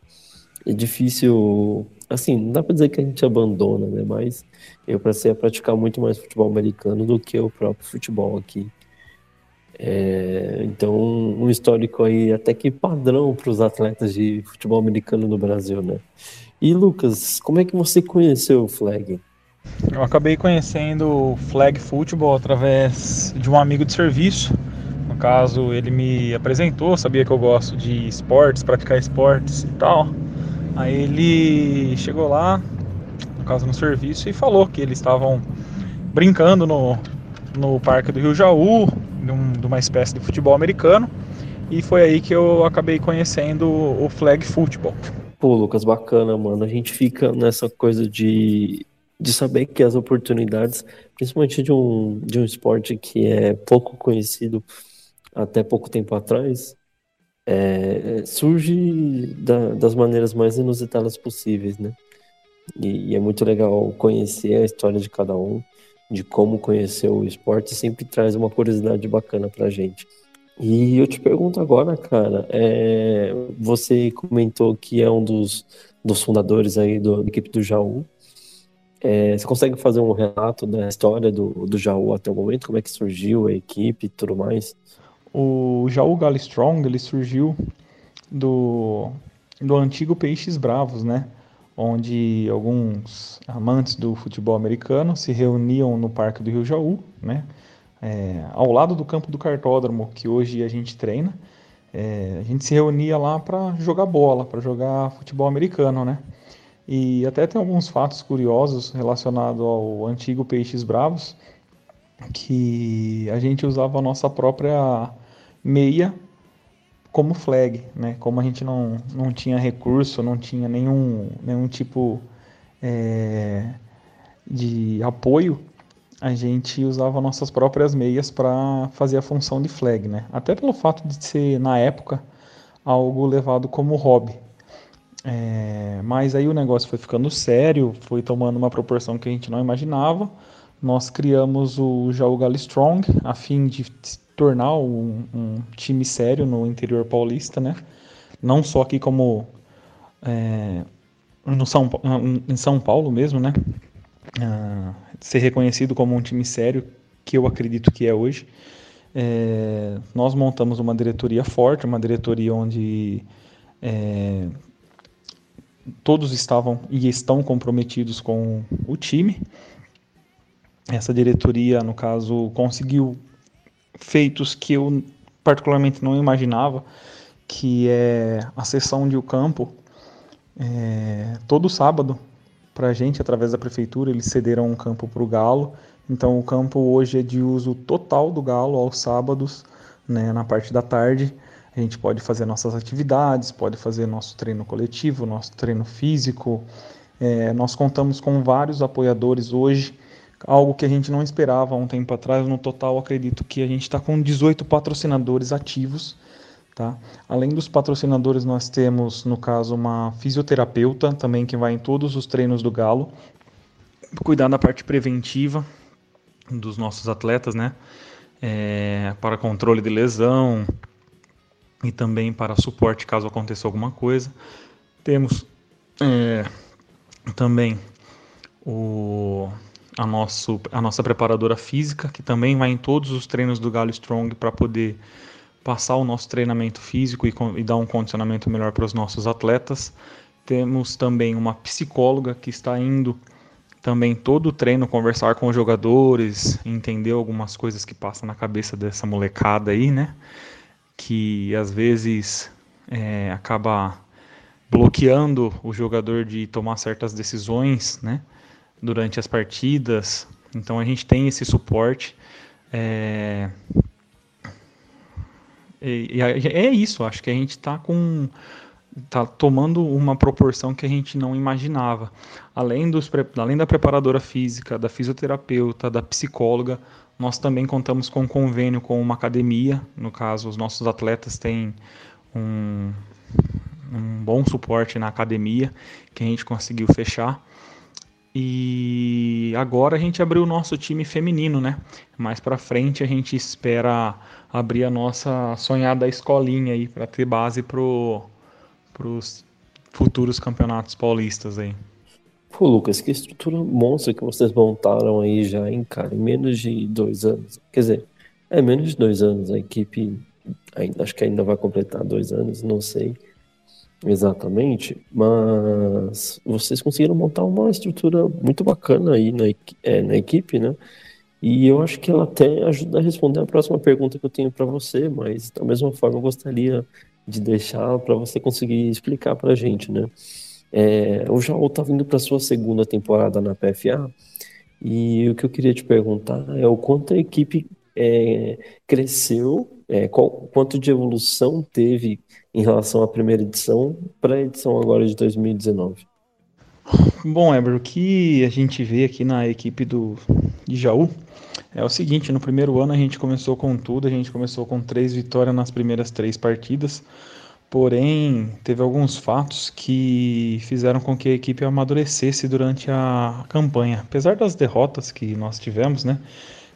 é difícil, assim, não dá pra dizer que a gente abandona, né, mas eu passei a praticar muito mais futebol americano do que o próprio futebol aqui. É, então, um histórico aí até que padrão para os atletas de futebol americano no Brasil, né? E Lucas, como é que você conheceu o flag? Eu acabei conhecendo flag football através de um amigo de serviço caso, ele me apresentou, sabia que eu gosto de esportes, praticar esportes e tal. Aí ele chegou lá, no caso no serviço, e falou que eles estavam brincando no, no Parque do Rio Jaú, de, uma espécie de futebol americano. E foi aí que eu acabei conhecendo o flag football. Pô, Lucas, bacana, mano. A gente fica nessa coisa de, de saber que as oportunidades, principalmente de um, de um esporte que é pouco conhecido, até pouco tempo atrás, é, surge da, das maneiras mais inusitadas possíveis, né? E, e, é muito legal conhecer a história de cada um, de como conheceu o esporte, sempre traz uma curiosidade bacana pra gente. E eu te pergunto agora, cara, é, você comentou que é um dos, dos fundadores aí do, da equipe do Jaú. É, você consegue fazer um relato da história do, do Jaú até o momento? Como é que surgiu a equipe e tudo mais? O Jaú Strong ele surgiu do, do antigo Peixes Bravos, né? Onde alguns amantes do futebol americano se reuniam no Parque do Rio Jaú, né? É, ao lado do campo do cartódromo que hoje a gente treina. É, a gente se reunia lá para jogar bola, para jogar futebol americano, né? E até tem alguns fatos curiosos relacionados ao antigo Peixes Bravos, que a gente usava a nossa própria meia como flag, né? Como a gente não, não tinha recurso, não tinha nenhum, nenhum tipo é, de apoio, a gente usava nossas próprias meias para fazer a função de flag, né? Até pelo fato de ser, na época, algo levado como hobby. É, mas aí o negócio foi ficando sério, foi tomando uma proporção que a gente não imaginava. Nós criamos o Jaú Gali Strong a fim de tornar um, um, time sério no interior paulista, né? Não só aqui como é, no São, em São Paulo mesmo, né? Ah, ser reconhecido como um time sério, que eu acredito que é hoje. É, nós montamos uma diretoria forte, uma diretoria onde é, todos estavam e estão comprometidos com o time. Essa diretoria, no caso, conseguiu feitos que eu particularmente não imaginava, que é a sessão de o campo. É, todo sábado para a gente através da prefeitura eles cederam um campo para o Galo. Então o campo hoje é de uso total do Galo aos sábados né, na parte da tarde a gente pode fazer nossas atividades pode fazer nosso treino coletivo nosso treino físico é, nós contamos com vários apoiadores hoje algo que a gente não esperava há um tempo atrás. No total, acredito que a gente está com 18 patrocinadores ativos. Tá? Além dos patrocinadores, nós temos, no caso, uma fisioterapeuta também que vai em todos os treinos do Galo, cuidar da parte preventiva dos nossos atletas, né? É, para controle de lesão e também para suporte caso aconteça alguma coisa. Temos é, também o a, nosso, a nossa preparadora física, que também vai em todos os treinos do Galo Strong para poder passar o nosso treinamento físico e, e dar um condicionamento melhor para os nossos atletas. Temos também uma psicóloga que está indo também todo o treino conversar com os jogadores, entender algumas coisas que passam na cabeça dessa molecada aí, né? Que às vezes é, acaba bloqueando o jogador de tomar certas decisões, né? durante as partidas. Então a gente tem esse suporte. É, é isso, acho que a gente está com tá tomando uma proporção que a gente não imaginava. Além, dos, além da preparadora física, da fisioterapeuta, da psicóloga, nós também contamos com um convênio com uma academia. No caso, os nossos atletas têm um, um bom suporte na academia que a gente conseguiu fechar. E agora a gente abriu o nosso time feminino, né? Mais para frente a gente espera abrir a nossa sonhada escolinha aí para ter base pro os futuros campeonatos paulistas aí. Pô, Lucas, que estrutura monstra que vocês montaram aí já, em cara, em menos de dois anos. Quer dizer, é menos de dois anos. A equipe, ainda, acho que ainda vai completar dois anos, não sei. Exatamente, mas vocês conseguiram montar uma estrutura muito bacana aí na, é, na equipe, né? E eu acho que ela até ajuda a responder a próxima pergunta que eu tenho para você, mas da mesma forma eu gostaria de deixar para você conseguir explicar para a gente, né? É, o Jaú está vindo para sua segunda temporada na PFA e o que eu queria te perguntar é o quanto a equipe é, cresceu, é, qual, quanto de evolução teve em relação à primeira edição para a edição agora de 2019? Bom, Eber, o que a gente vê aqui na equipe do de Jaú é o seguinte: no primeiro ano a gente começou com tudo, a gente começou com três vitórias nas primeiras três partidas, porém teve alguns fatos que fizeram com que a equipe amadurecesse durante a campanha. Apesar das derrotas que nós tivemos, né?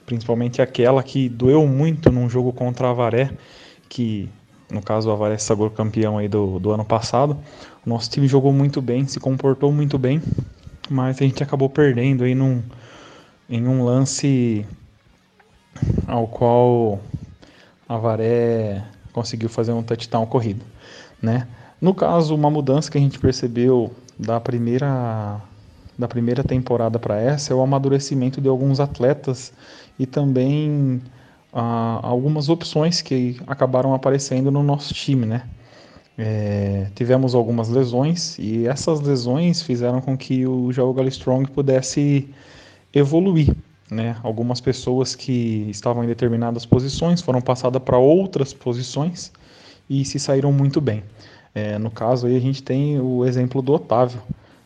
Principalmente aquela que doeu muito num jogo contra a Avaré, que no caso o Avaré Sagor campeão aí do, do ano passado. O nosso time jogou muito bem, se comportou muito bem, mas a gente acabou perdendo aí num, em um lance ao qual a Avaré conseguiu fazer um touchdown corrido, né? No caso, uma mudança que a gente percebeu da primeira da primeira temporada para essa é o amadurecimento de alguns atletas e também algumas opções que acabaram aparecendo no nosso time, né? É, tivemos algumas lesões e essas lesões fizeram com que o João Strong pudesse evoluir. Né? Algumas pessoas que estavam em determinadas posições foram passadas para outras posições e se saíram muito bem. É, no caso aí a gente tem o exemplo do Otávio,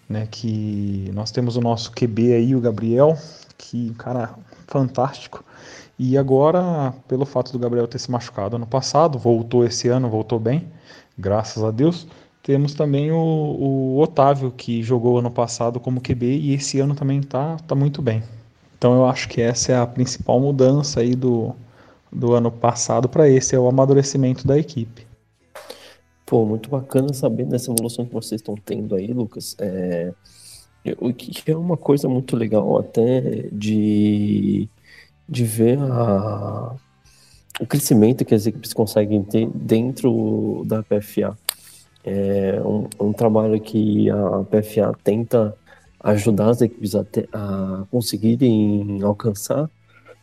né? Que nós temos o nosso QB aí, o Gabriel, que cara fantástico. E agora, pelo fato do Gabriel ter se machucado ano passado, voltou esse ano, voltou bem, graças a Deus. Temos também o, o Otávio, que jogou ano passado como QB e esse ano também tá, tá muito bem. Então eu acho que essa é a principal mudança aí do, do ano passado para esse, é o amadurecimento da equipe. Pô, muito bacana saber dessa evolução que vocês estão tendo aí, Lucas. É, o que é uma coisa muito legal até de, de ver a, o crescimento que as equipes conseguem ter dentro da PFA. É um, um trabalho que a PFA tenta ajudar as equipes a, a conseguirem alcançar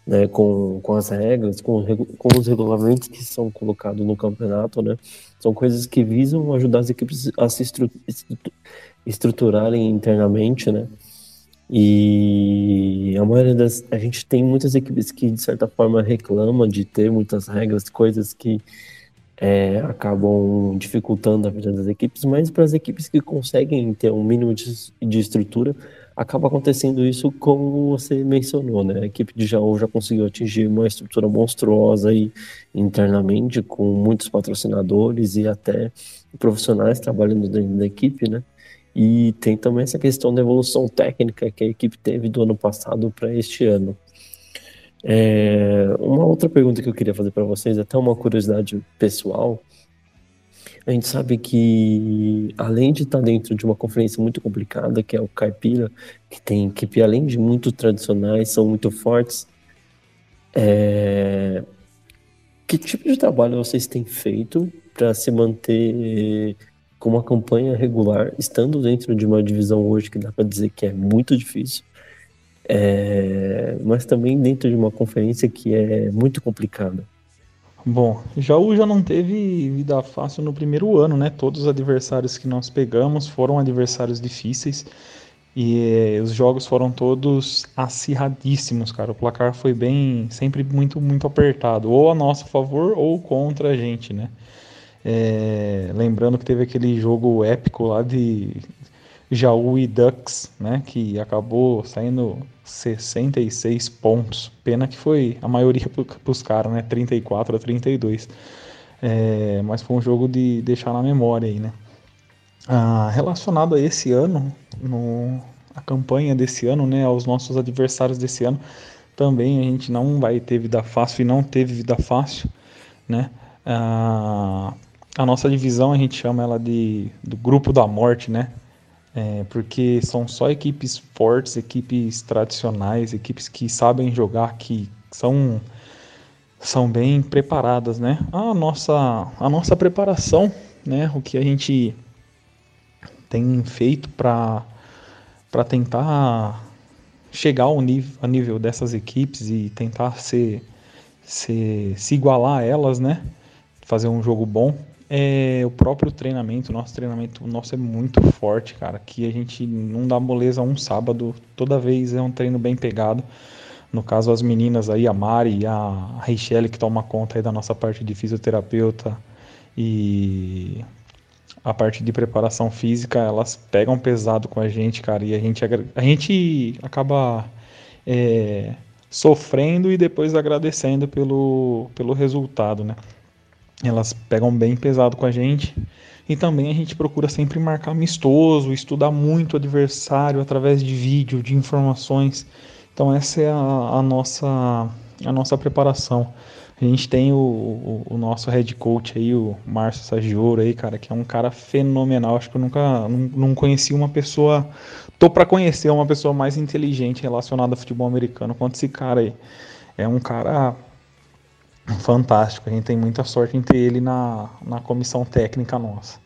né, com, com as regras, com, com os regulamentos que são colocados no campeonato, né? São coisas que visam ajudar as equipes a se estru estruturarem internamente, né? E a maioria das. A gente tem muitas equipes que, de certa forma, reclamam de ter muitas regras, coisas que é, acabam dificultando a vida das equipes, mas para as equipes que conseguem ter um mínimo de, de, estrutura, acaba acontecendo isso como você mencionou, né? A equipe de Jaú já conseguiu atingir uma estrutura monstruosa aí internamente, com muitos patrocinadores e até profissionais trabalhando dentro da equipe, né? E tem também essa questão da evolução técnica que a equipe teve do ano passado para este ano. É, uma outra pergunta que eu queria fazer para vocês, até uma curiosidade pessoal. A gente sabe que, além de estar dentro de uma conferência muito complicada, que é o Caipira, que tem equipe, além de muito tradicionais, são muito fortes, é... que tipo de trabalho vocês têm feito para se manter com uma campanha regular, estando dentro de uma divisão hoje que dá para dizer que é muito difícil? é, mas também dentro de uma conferência que é muito complicada. Bom, Jaú já não teve vida fácil no primeiro ano, né? Todos os adversários que nós pegamos foram adversários difíceis e eh, os jogos foram todos acirradíssimos, cara. O placar foi bem, sempre muito, muito apertado, ou a nosso favor ou contra a gente, né? É, lembrando que teve aquele jogo épico lá de Jaú e Ducks, né? Que acabou saindo 66 pontos. Pena que foi a maioria para os caras, né? 34 a 32. É, mas foi um jogo de deixar na memória aí, né? Ah, relacionado a esse ano, no, a campanha desse ano, né? Aos nossos adversários desse ano, também a gente não vai ter vida fácil e não teve vida fácil, né? Ah, a nossa divisão a gente chama ela de do grupo da morte, né? É, porque são só equipes fortes, equipes tradicionais, equipes que sabem jogar, que são, são bem preparadas, né? A nossa, a nossa preparação, né? O que a gente tem feito para tentar chegar ao nível, a nível dessas equipes e tentar ser, ser, se igualar a elas, né? Fazer um jogo bom é o próprio treinamento, nosso treinamento nosso é muito forte, cara. Que a gente não dá moleza um sábado, toda vez é um treino bem pegado. No caso, as meninas aí, a Mari e a Reichelle, que toma conta aí da nossa parte de fisioterapeuta e a parte de preparação física, elas pegam pesado com a gente, cara, e a gente, a gente acaba é, sofrendo e depois agradecendo pelo, pelo resultado, né? Elas pegam bem pesado com a gente. E também a gente procura sempre marcar amistoso, estudar muito o adversário através de vídeo, de informações. Então essa é a, a nossa, a nossa preparação. A gente tem o, o, o, nosso head coach aí, o Márcio Sagioro aí, cara, que é um cara fenomenal. Acho que eu nunca não, não conheci uma pessoa. Tô para conhecer uma pessoa mais inteligente relacionada ao futebol americano quanto esse cara aí. É um cara fantástico. A gente tem muita sorte ter ele na, na comissão técnica nossa.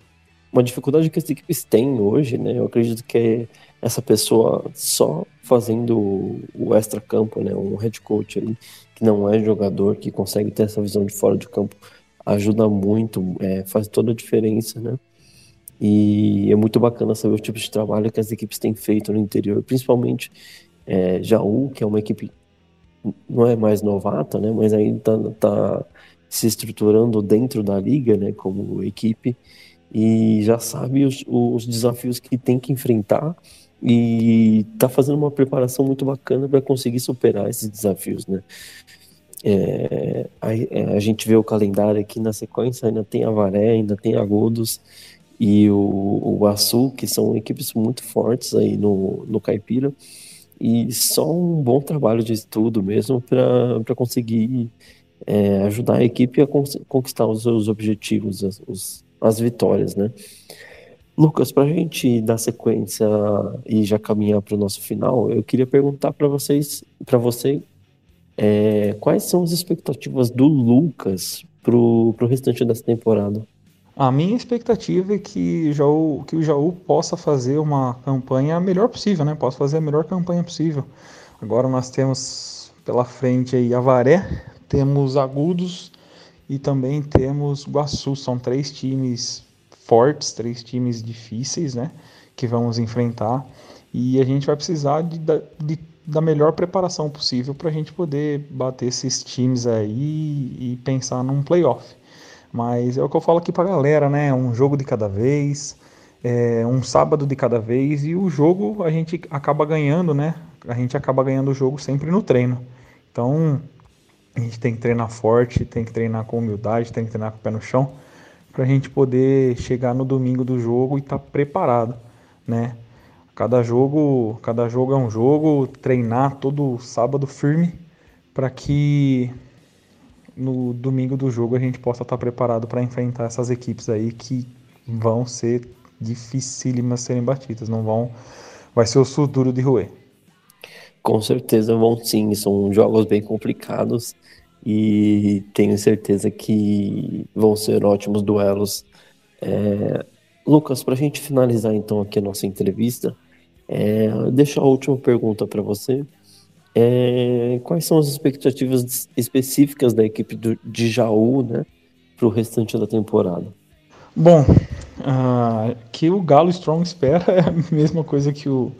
Uma dificuldade que as equipes têm hoje, né? Eu acredito que é essa pessoa só fazendo o extra-campo, né? Um head coach ali, que não é jogador, que consegue ter essa visão de fora de campo, ajuda muito, é, faz toda a diferença, né? E é muito bacana saber o tipo de trabalho que as equipes têm feito no interior, principalmente é, Jaú, que é uma equipe não é mais novata, né, mas ainda está tá se estruturando dentro da liga, né, como equipe, e já sabe os, os desafios que tem que enfrentar e está fazendo uma preparação muito bacana para conseguir superar esses desafios, né? É, a, é, a, gente vê o calendário aqui na sequência, ainda tem Avaré, ainda tem Agudos e o, o Açu, que são equipes muito fortes aí no, no Caipira, e só um bom trabalho de estudo mesmo para conseguir é, ajudar a equipe a conquistar os seus objetivos, as, os, as vitórias, né? Lucas, para a gente dar sequência e já caminhar para o nosso final, eu queria perguntar para vocês, para você, é, quais são as expectativas do Lucas para o restante dessa temporada? A minha expectativa é que, Jaú, que o Jaú possa fazer uma campanha a melhor possível, né? Possa fazer a melhor campanha possível. Agora nós temos pela frente aí Avaré, temos Agudos e também temos Guaçu. São três times fortes, três times difíceis, né? Que vamos enfrentar. E a gente vai precisar de, de da melhor preparação possível para a gente poder bater esses times aí e pensar num playoff. Mas é o que eu falo aqui pra galera, né? Um jogo de cada vez, é um sábado de cada vez e o jogo a gente acaba ganhando, né? A gente acaba ganhando o jogo sempre no treino. Então a gente tem que treinar forte, tem que treinar com humildade, tem que treinar com o pé no chão para a gente poder chegar no domingo do jogo e estar tá preparado, né? Cada jogo, cada jogo é um jogo, treinar todo sábado firme para que no domingo do jogo a gente possa estar preparado para enfrentar essas equipes aí que vão ser dificílimas serem batidas, não vão vai ser o sul duro de roer. Com certeza vão sim, são jogos bem complicados e tenho certeza que vão ser ótimos duelos. É... Lucas, para a gente finalizar então aqui a nossa entrevista, é... deixo a última pergunta para você. É, quais são as expectativas específicas da equipe do, de Jaú né, para o restante da temporada? Bom, uh, que o Galo Strong espera é a mesma coisa que o,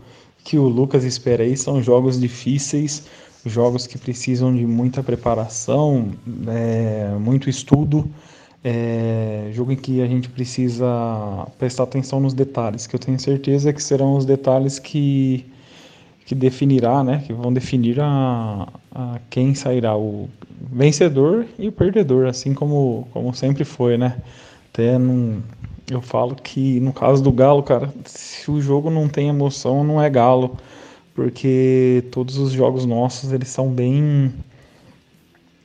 que o Lucas espera aí. São jogos difíceis, jogos que precisam de muita preparação, é, muito estudo. É, jogo em que a gente precisa prestar atenção nos detalhes, que eu tenho certeza que serão os detalhes que que definirá, né, que vão definir a, a quem sairá o vencedor e o perdedor, assim como, como sempre foi, né? Até num, eu falo que no caso do Galo, cara, se o jogo não tem emoção, não é Galo, porque todos os jogos nossos eles são bem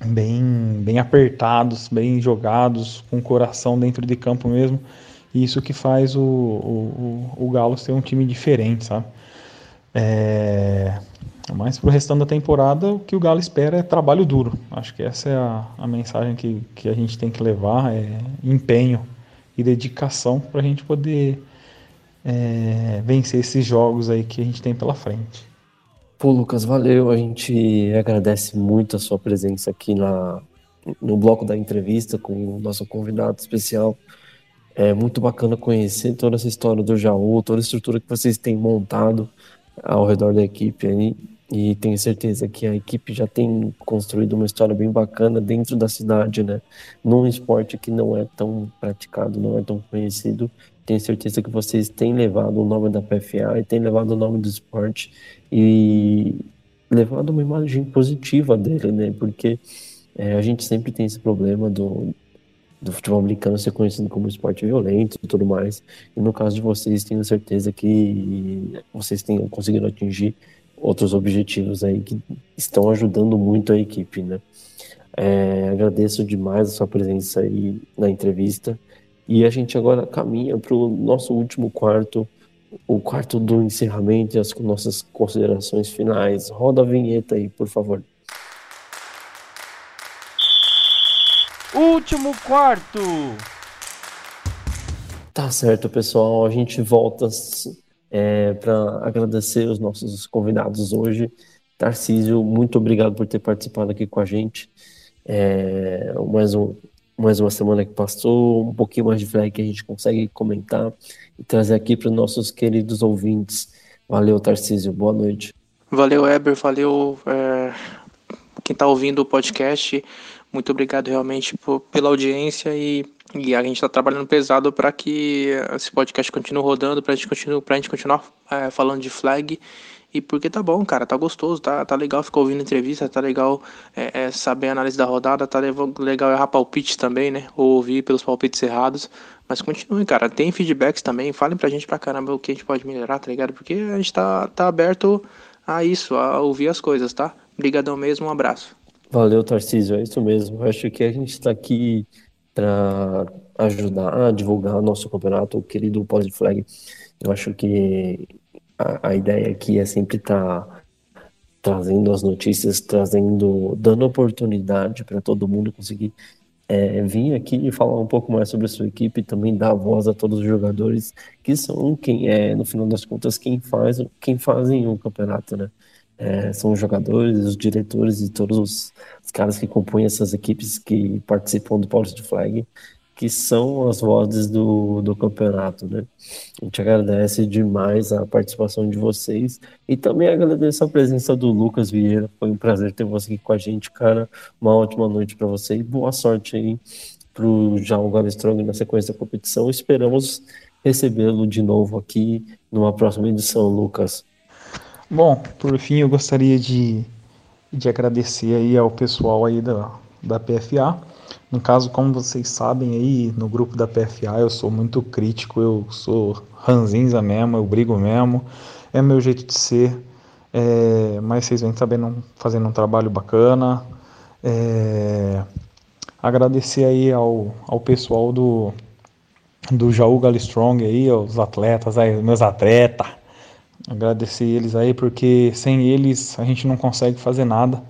bem bem apertados, bem jogados, com coração dentro de campo mesmo. E isso que faz o, o, o, o Galo ser um time diferente, sabe? É... Mas para o restante da temporada, o que o Galo espera é trabalho duro. Acho que essa é a, a mensagem que, que a gente tem que levar: é empenho e dedicação para a gente poder é, vencer esses jogos aí que a gente tem pela frente. Pô, Lucas, valeu. A gente agradece muito a sua presença aqui na, no bloco da entrevista com o nosso convidado especial. É muito bacana conhecer toda essa história do Jaú, toda a estrutura que vocês têm montado ao redor da equipe aí. E tenho certeza que a equipe já tem construído uma história bem bacana dentro da cidade, né? Num esporte que não é tão praticado, não é tão conhecido. Tenho certeza que vocês têm levado o nome da PFA e têm levado o nome do esporte e levado uma imagem positiva dele, né? Porque é, a gente sempre tem esse problema do, do futebol americano ser conhecido como esporte violento e tudo mais. E no caso de vocês, tenho certeza que vocês tenham conseguido atingir outros objetivos aí que estão ajudando muito a equipe, né? É, agradeço demais a sua presença aí na entrevista. E a gente agora caminha para o nosso último quarto, o quarto do encerramento e as nossas considerações finais. Roda a vinheta aí, por favor. Último quarto. Tá certo, pessoal. A gente volta é, para agradecer os nossos convidados hoje. Tarcísio, muito obrigado por ter participado aqui com a gente. É, mais, um, mais uma semana que passou, um pouquinho mais de flag que a gente consegue comentar e trazer aqui para os nossos queridos ouvintes. Valeu, Tarcísio. Boa noite. Valeu, Eber. Valeu, é, quem está ouvindo o podcast. Muito obrigado realmente por, pela audiência e, e a gente está trabalhando pesado para que esse podcast continue rodando, para gente continue, a gente continuar é, falando de flag. E porque tá bom, cara, tá gostoso, tá, tá legal ficar ouvindo entrevista, tá legal é, é, saber a análise da rodada, tá legal errar palpite também, né? Ou ouvir pelos palpites errados. Mas continue, cara. Tem feedbacks também. Falem pra gente pra caramba o que a gente pode melhorar, tá ligado? Porque a gente tá, tá aberto a isso, a ouvir as coisas, tá? Obrigadão mesmo, um abraço. Valeu, Tarcísio. É isso mesmo. Eu acho que a gente tá aqui para ajudar a divulgar nosso campeonato, o querido Pós Flag. Eu acho que a, a ideia aqui é sempre estar tá trazendo as notícias, trazendo, dando oportunidade para todo mundo conseguir é, vir aqui e falar um pouco mais sobre a sua equipe, também dar voz a todos os jogadores que são quem é, no final das contas, quem faz, quem fazem o campeonato, né? É, são os jogadores, os diretores e todos os, os, caras que compõem essas equipes que participam do Policy Flag que são as vozes do, do campeonato, né? A gente agradece demais a participação de vocês e também agradeço a presença do Lucas Vieira. Foi um prazer ter você aqui com a gente, cara. Uma ótima noite para você e boa sorte aí pro João Strong na sequência da competição. Esperamos recebê-lo de novo aqui numa próxima edição, Lucas. Bom, por fim, eu gostaria de, de agradecer aí ao pessoal aí da, da PFA no caso, como vocês sabem aí, no grupo da PFA eu sou muito crítico, eu sou ranzinza mesmo, eu brigo mesmo, é meu jeito de ser, é, mas vocês vêm sabendo fazendo um trabalho bacana. É, agradecer aí ao, ao pessoal do, do Jaú Galistrong aí, aos atletas aí, meus atletas. Agradecer eles aí, porque sem eles a gente não consegue fazer nada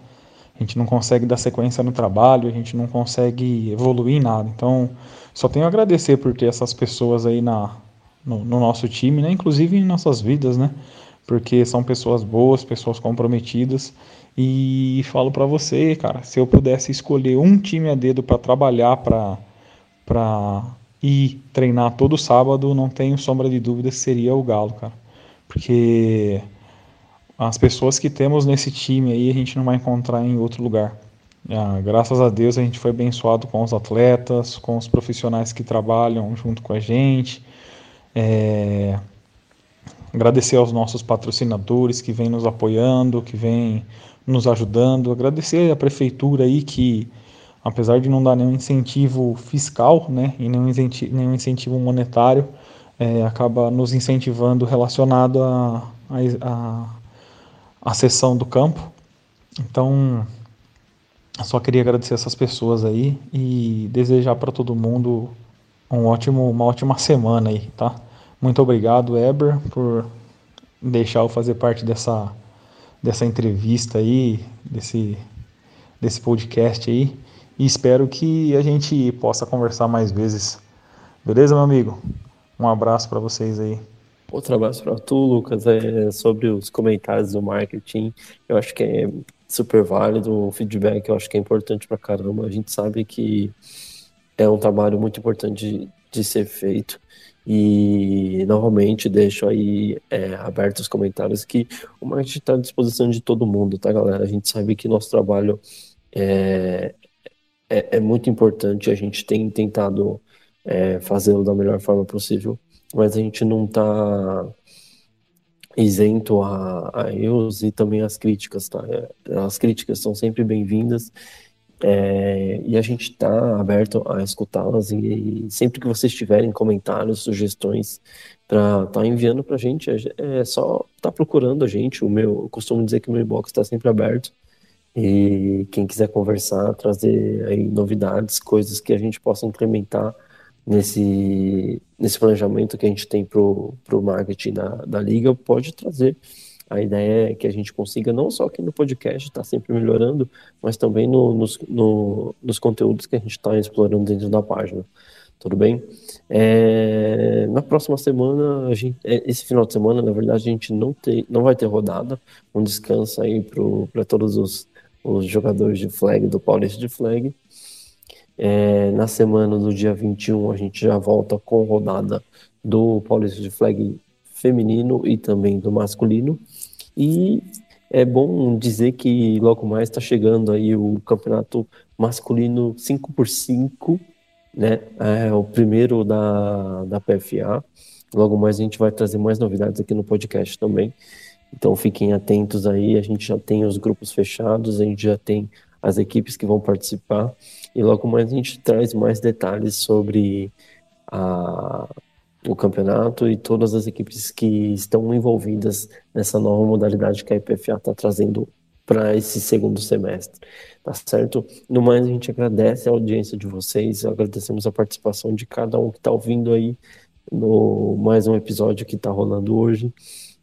a gente não consegue dar sequência no trabalho, a gente não consegue evoluir em nada. Então, só tenho a agradecer por ter essas pessoas aí na, no, no nosso time, né? inclusive em nossas vidas, né? Porque são pessoas boas, pessoas comprometidas. E falo para você, cara, se eu pudesse escolher um time a dedo para trabalhar, para para ir treinar todo sábado, não tenho sombra de dúvida seria o Galo, cara. Porque as pessoas que temos nesse time aí a gente não vai encontrar em outro lugar. Ah, graças a Deus a gente foi abençoado com os atletas, com os profissionais que trabalham junto com a gente. É... Agradecer aos nossos patrocinadores que vêm nos apoiando, que vêm nos ajudando. Agradecer à prefeitura aí que, apesar de não dar nenhum incentivo fiscal, né, e nenhum incentivo, nenhum incentivo monetário, é, acaba nos incentivando relacionado a, a, a a sessão do campo. Então, só queria agradecer essas pessoas aí e desejar para todo mundo um ótimo, uma ótima semana aí, tá? Muito obrigado, Eber, por deixar eu fazer parte dessa, dessa entrevista aí, desse, desse podcast aí. E espero que a gente possa conversar mais vezes. Beleza, meu amigo? Um abraço para vocês aí. Outro abraço para tu, Lucas, é sobre os comentários do marketing. Eu acho que é super válido o feedback, eu acho que é importante para caramba. A gente sabe que é um trabalho muito importante de, de ser feito. E novamente deixo aí é, os comentários que o marketing está à disposição de todo mundo, tá, galera? A gente sabe que nosso trabalho é, é, é muito importante, a gente tem tentado é, fazê-lo da melhor forma possível mas a gente não está isento a, a erros e também as críticas, tá? É, as críticas são sempre bem-vindas é, e a gente está aberto a escutá-las e, e, sempre que vocês tiverem comentários, sugestões para tá enviando para a gente, é, é só estar tá procurando a gente. O meu, eu costumo dizer que o meu inbox está sempre aberto e quem quiser conversar, trazer aí novidades, coisas que a gente possa implementar nesse, nesse planejamento que a gente tem para o marketing da, da liga, pode trazer. A ideia é que a gente consiga, não só aqui no podcast, estar tá sempre melhorando, mas também no, nos, no, nos conteúdos que a gente está explorando dentro da página. Tudo bem? É, na próxima semana, a gente, é, esse final de semana, na verdade, a gente não, tem, não vai ter rodada. Um descanso aí para todos os, os jogadores de flag, do Paulista de flag. É, na semana do dia 21, a gente já volta com rodada do Paulista de Flag feminino e também do masculino. E É bom dizer que logo mais está chegando aí o campeonato masculino 5x5, né? É o primeiro da, da PFA. Logo mais a gente vai trazer mais novidades aqui no podcast também. Então fiquem atentos aí, a gente já tem os grupos fechados, a gente já tem as equipes que vão participar e logo mais a gente traz mais detalhes sobre a, o campeonato e todas as equipes que estão envolvidas nessa nova modalidade que a IPFA está trazendo para esse segundo semestre, tá certo? No mais, a gente agradece a audiência de vocês, agradecemos a participação de cada um que está ouvindo aí no mais um episódio que está rolando hoje.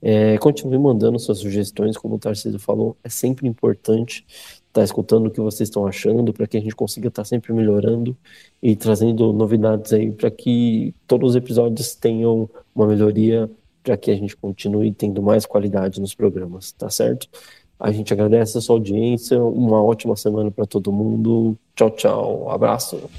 É, continue mandando suas sugestões, como o Tarcísio falou, é sempre importante estar tá escutando o que vocês estão achando, para que a gente consiga estar tá sempre melhorando e trazendo novidades aí para que todos os episódios tenham uma melhoria, para que a gente continue tendo mais qualidade nos programas, tá certo? A gente agradece a sua audiência, uma ótima semana para todo mundo. Tchau, tchau, abraço.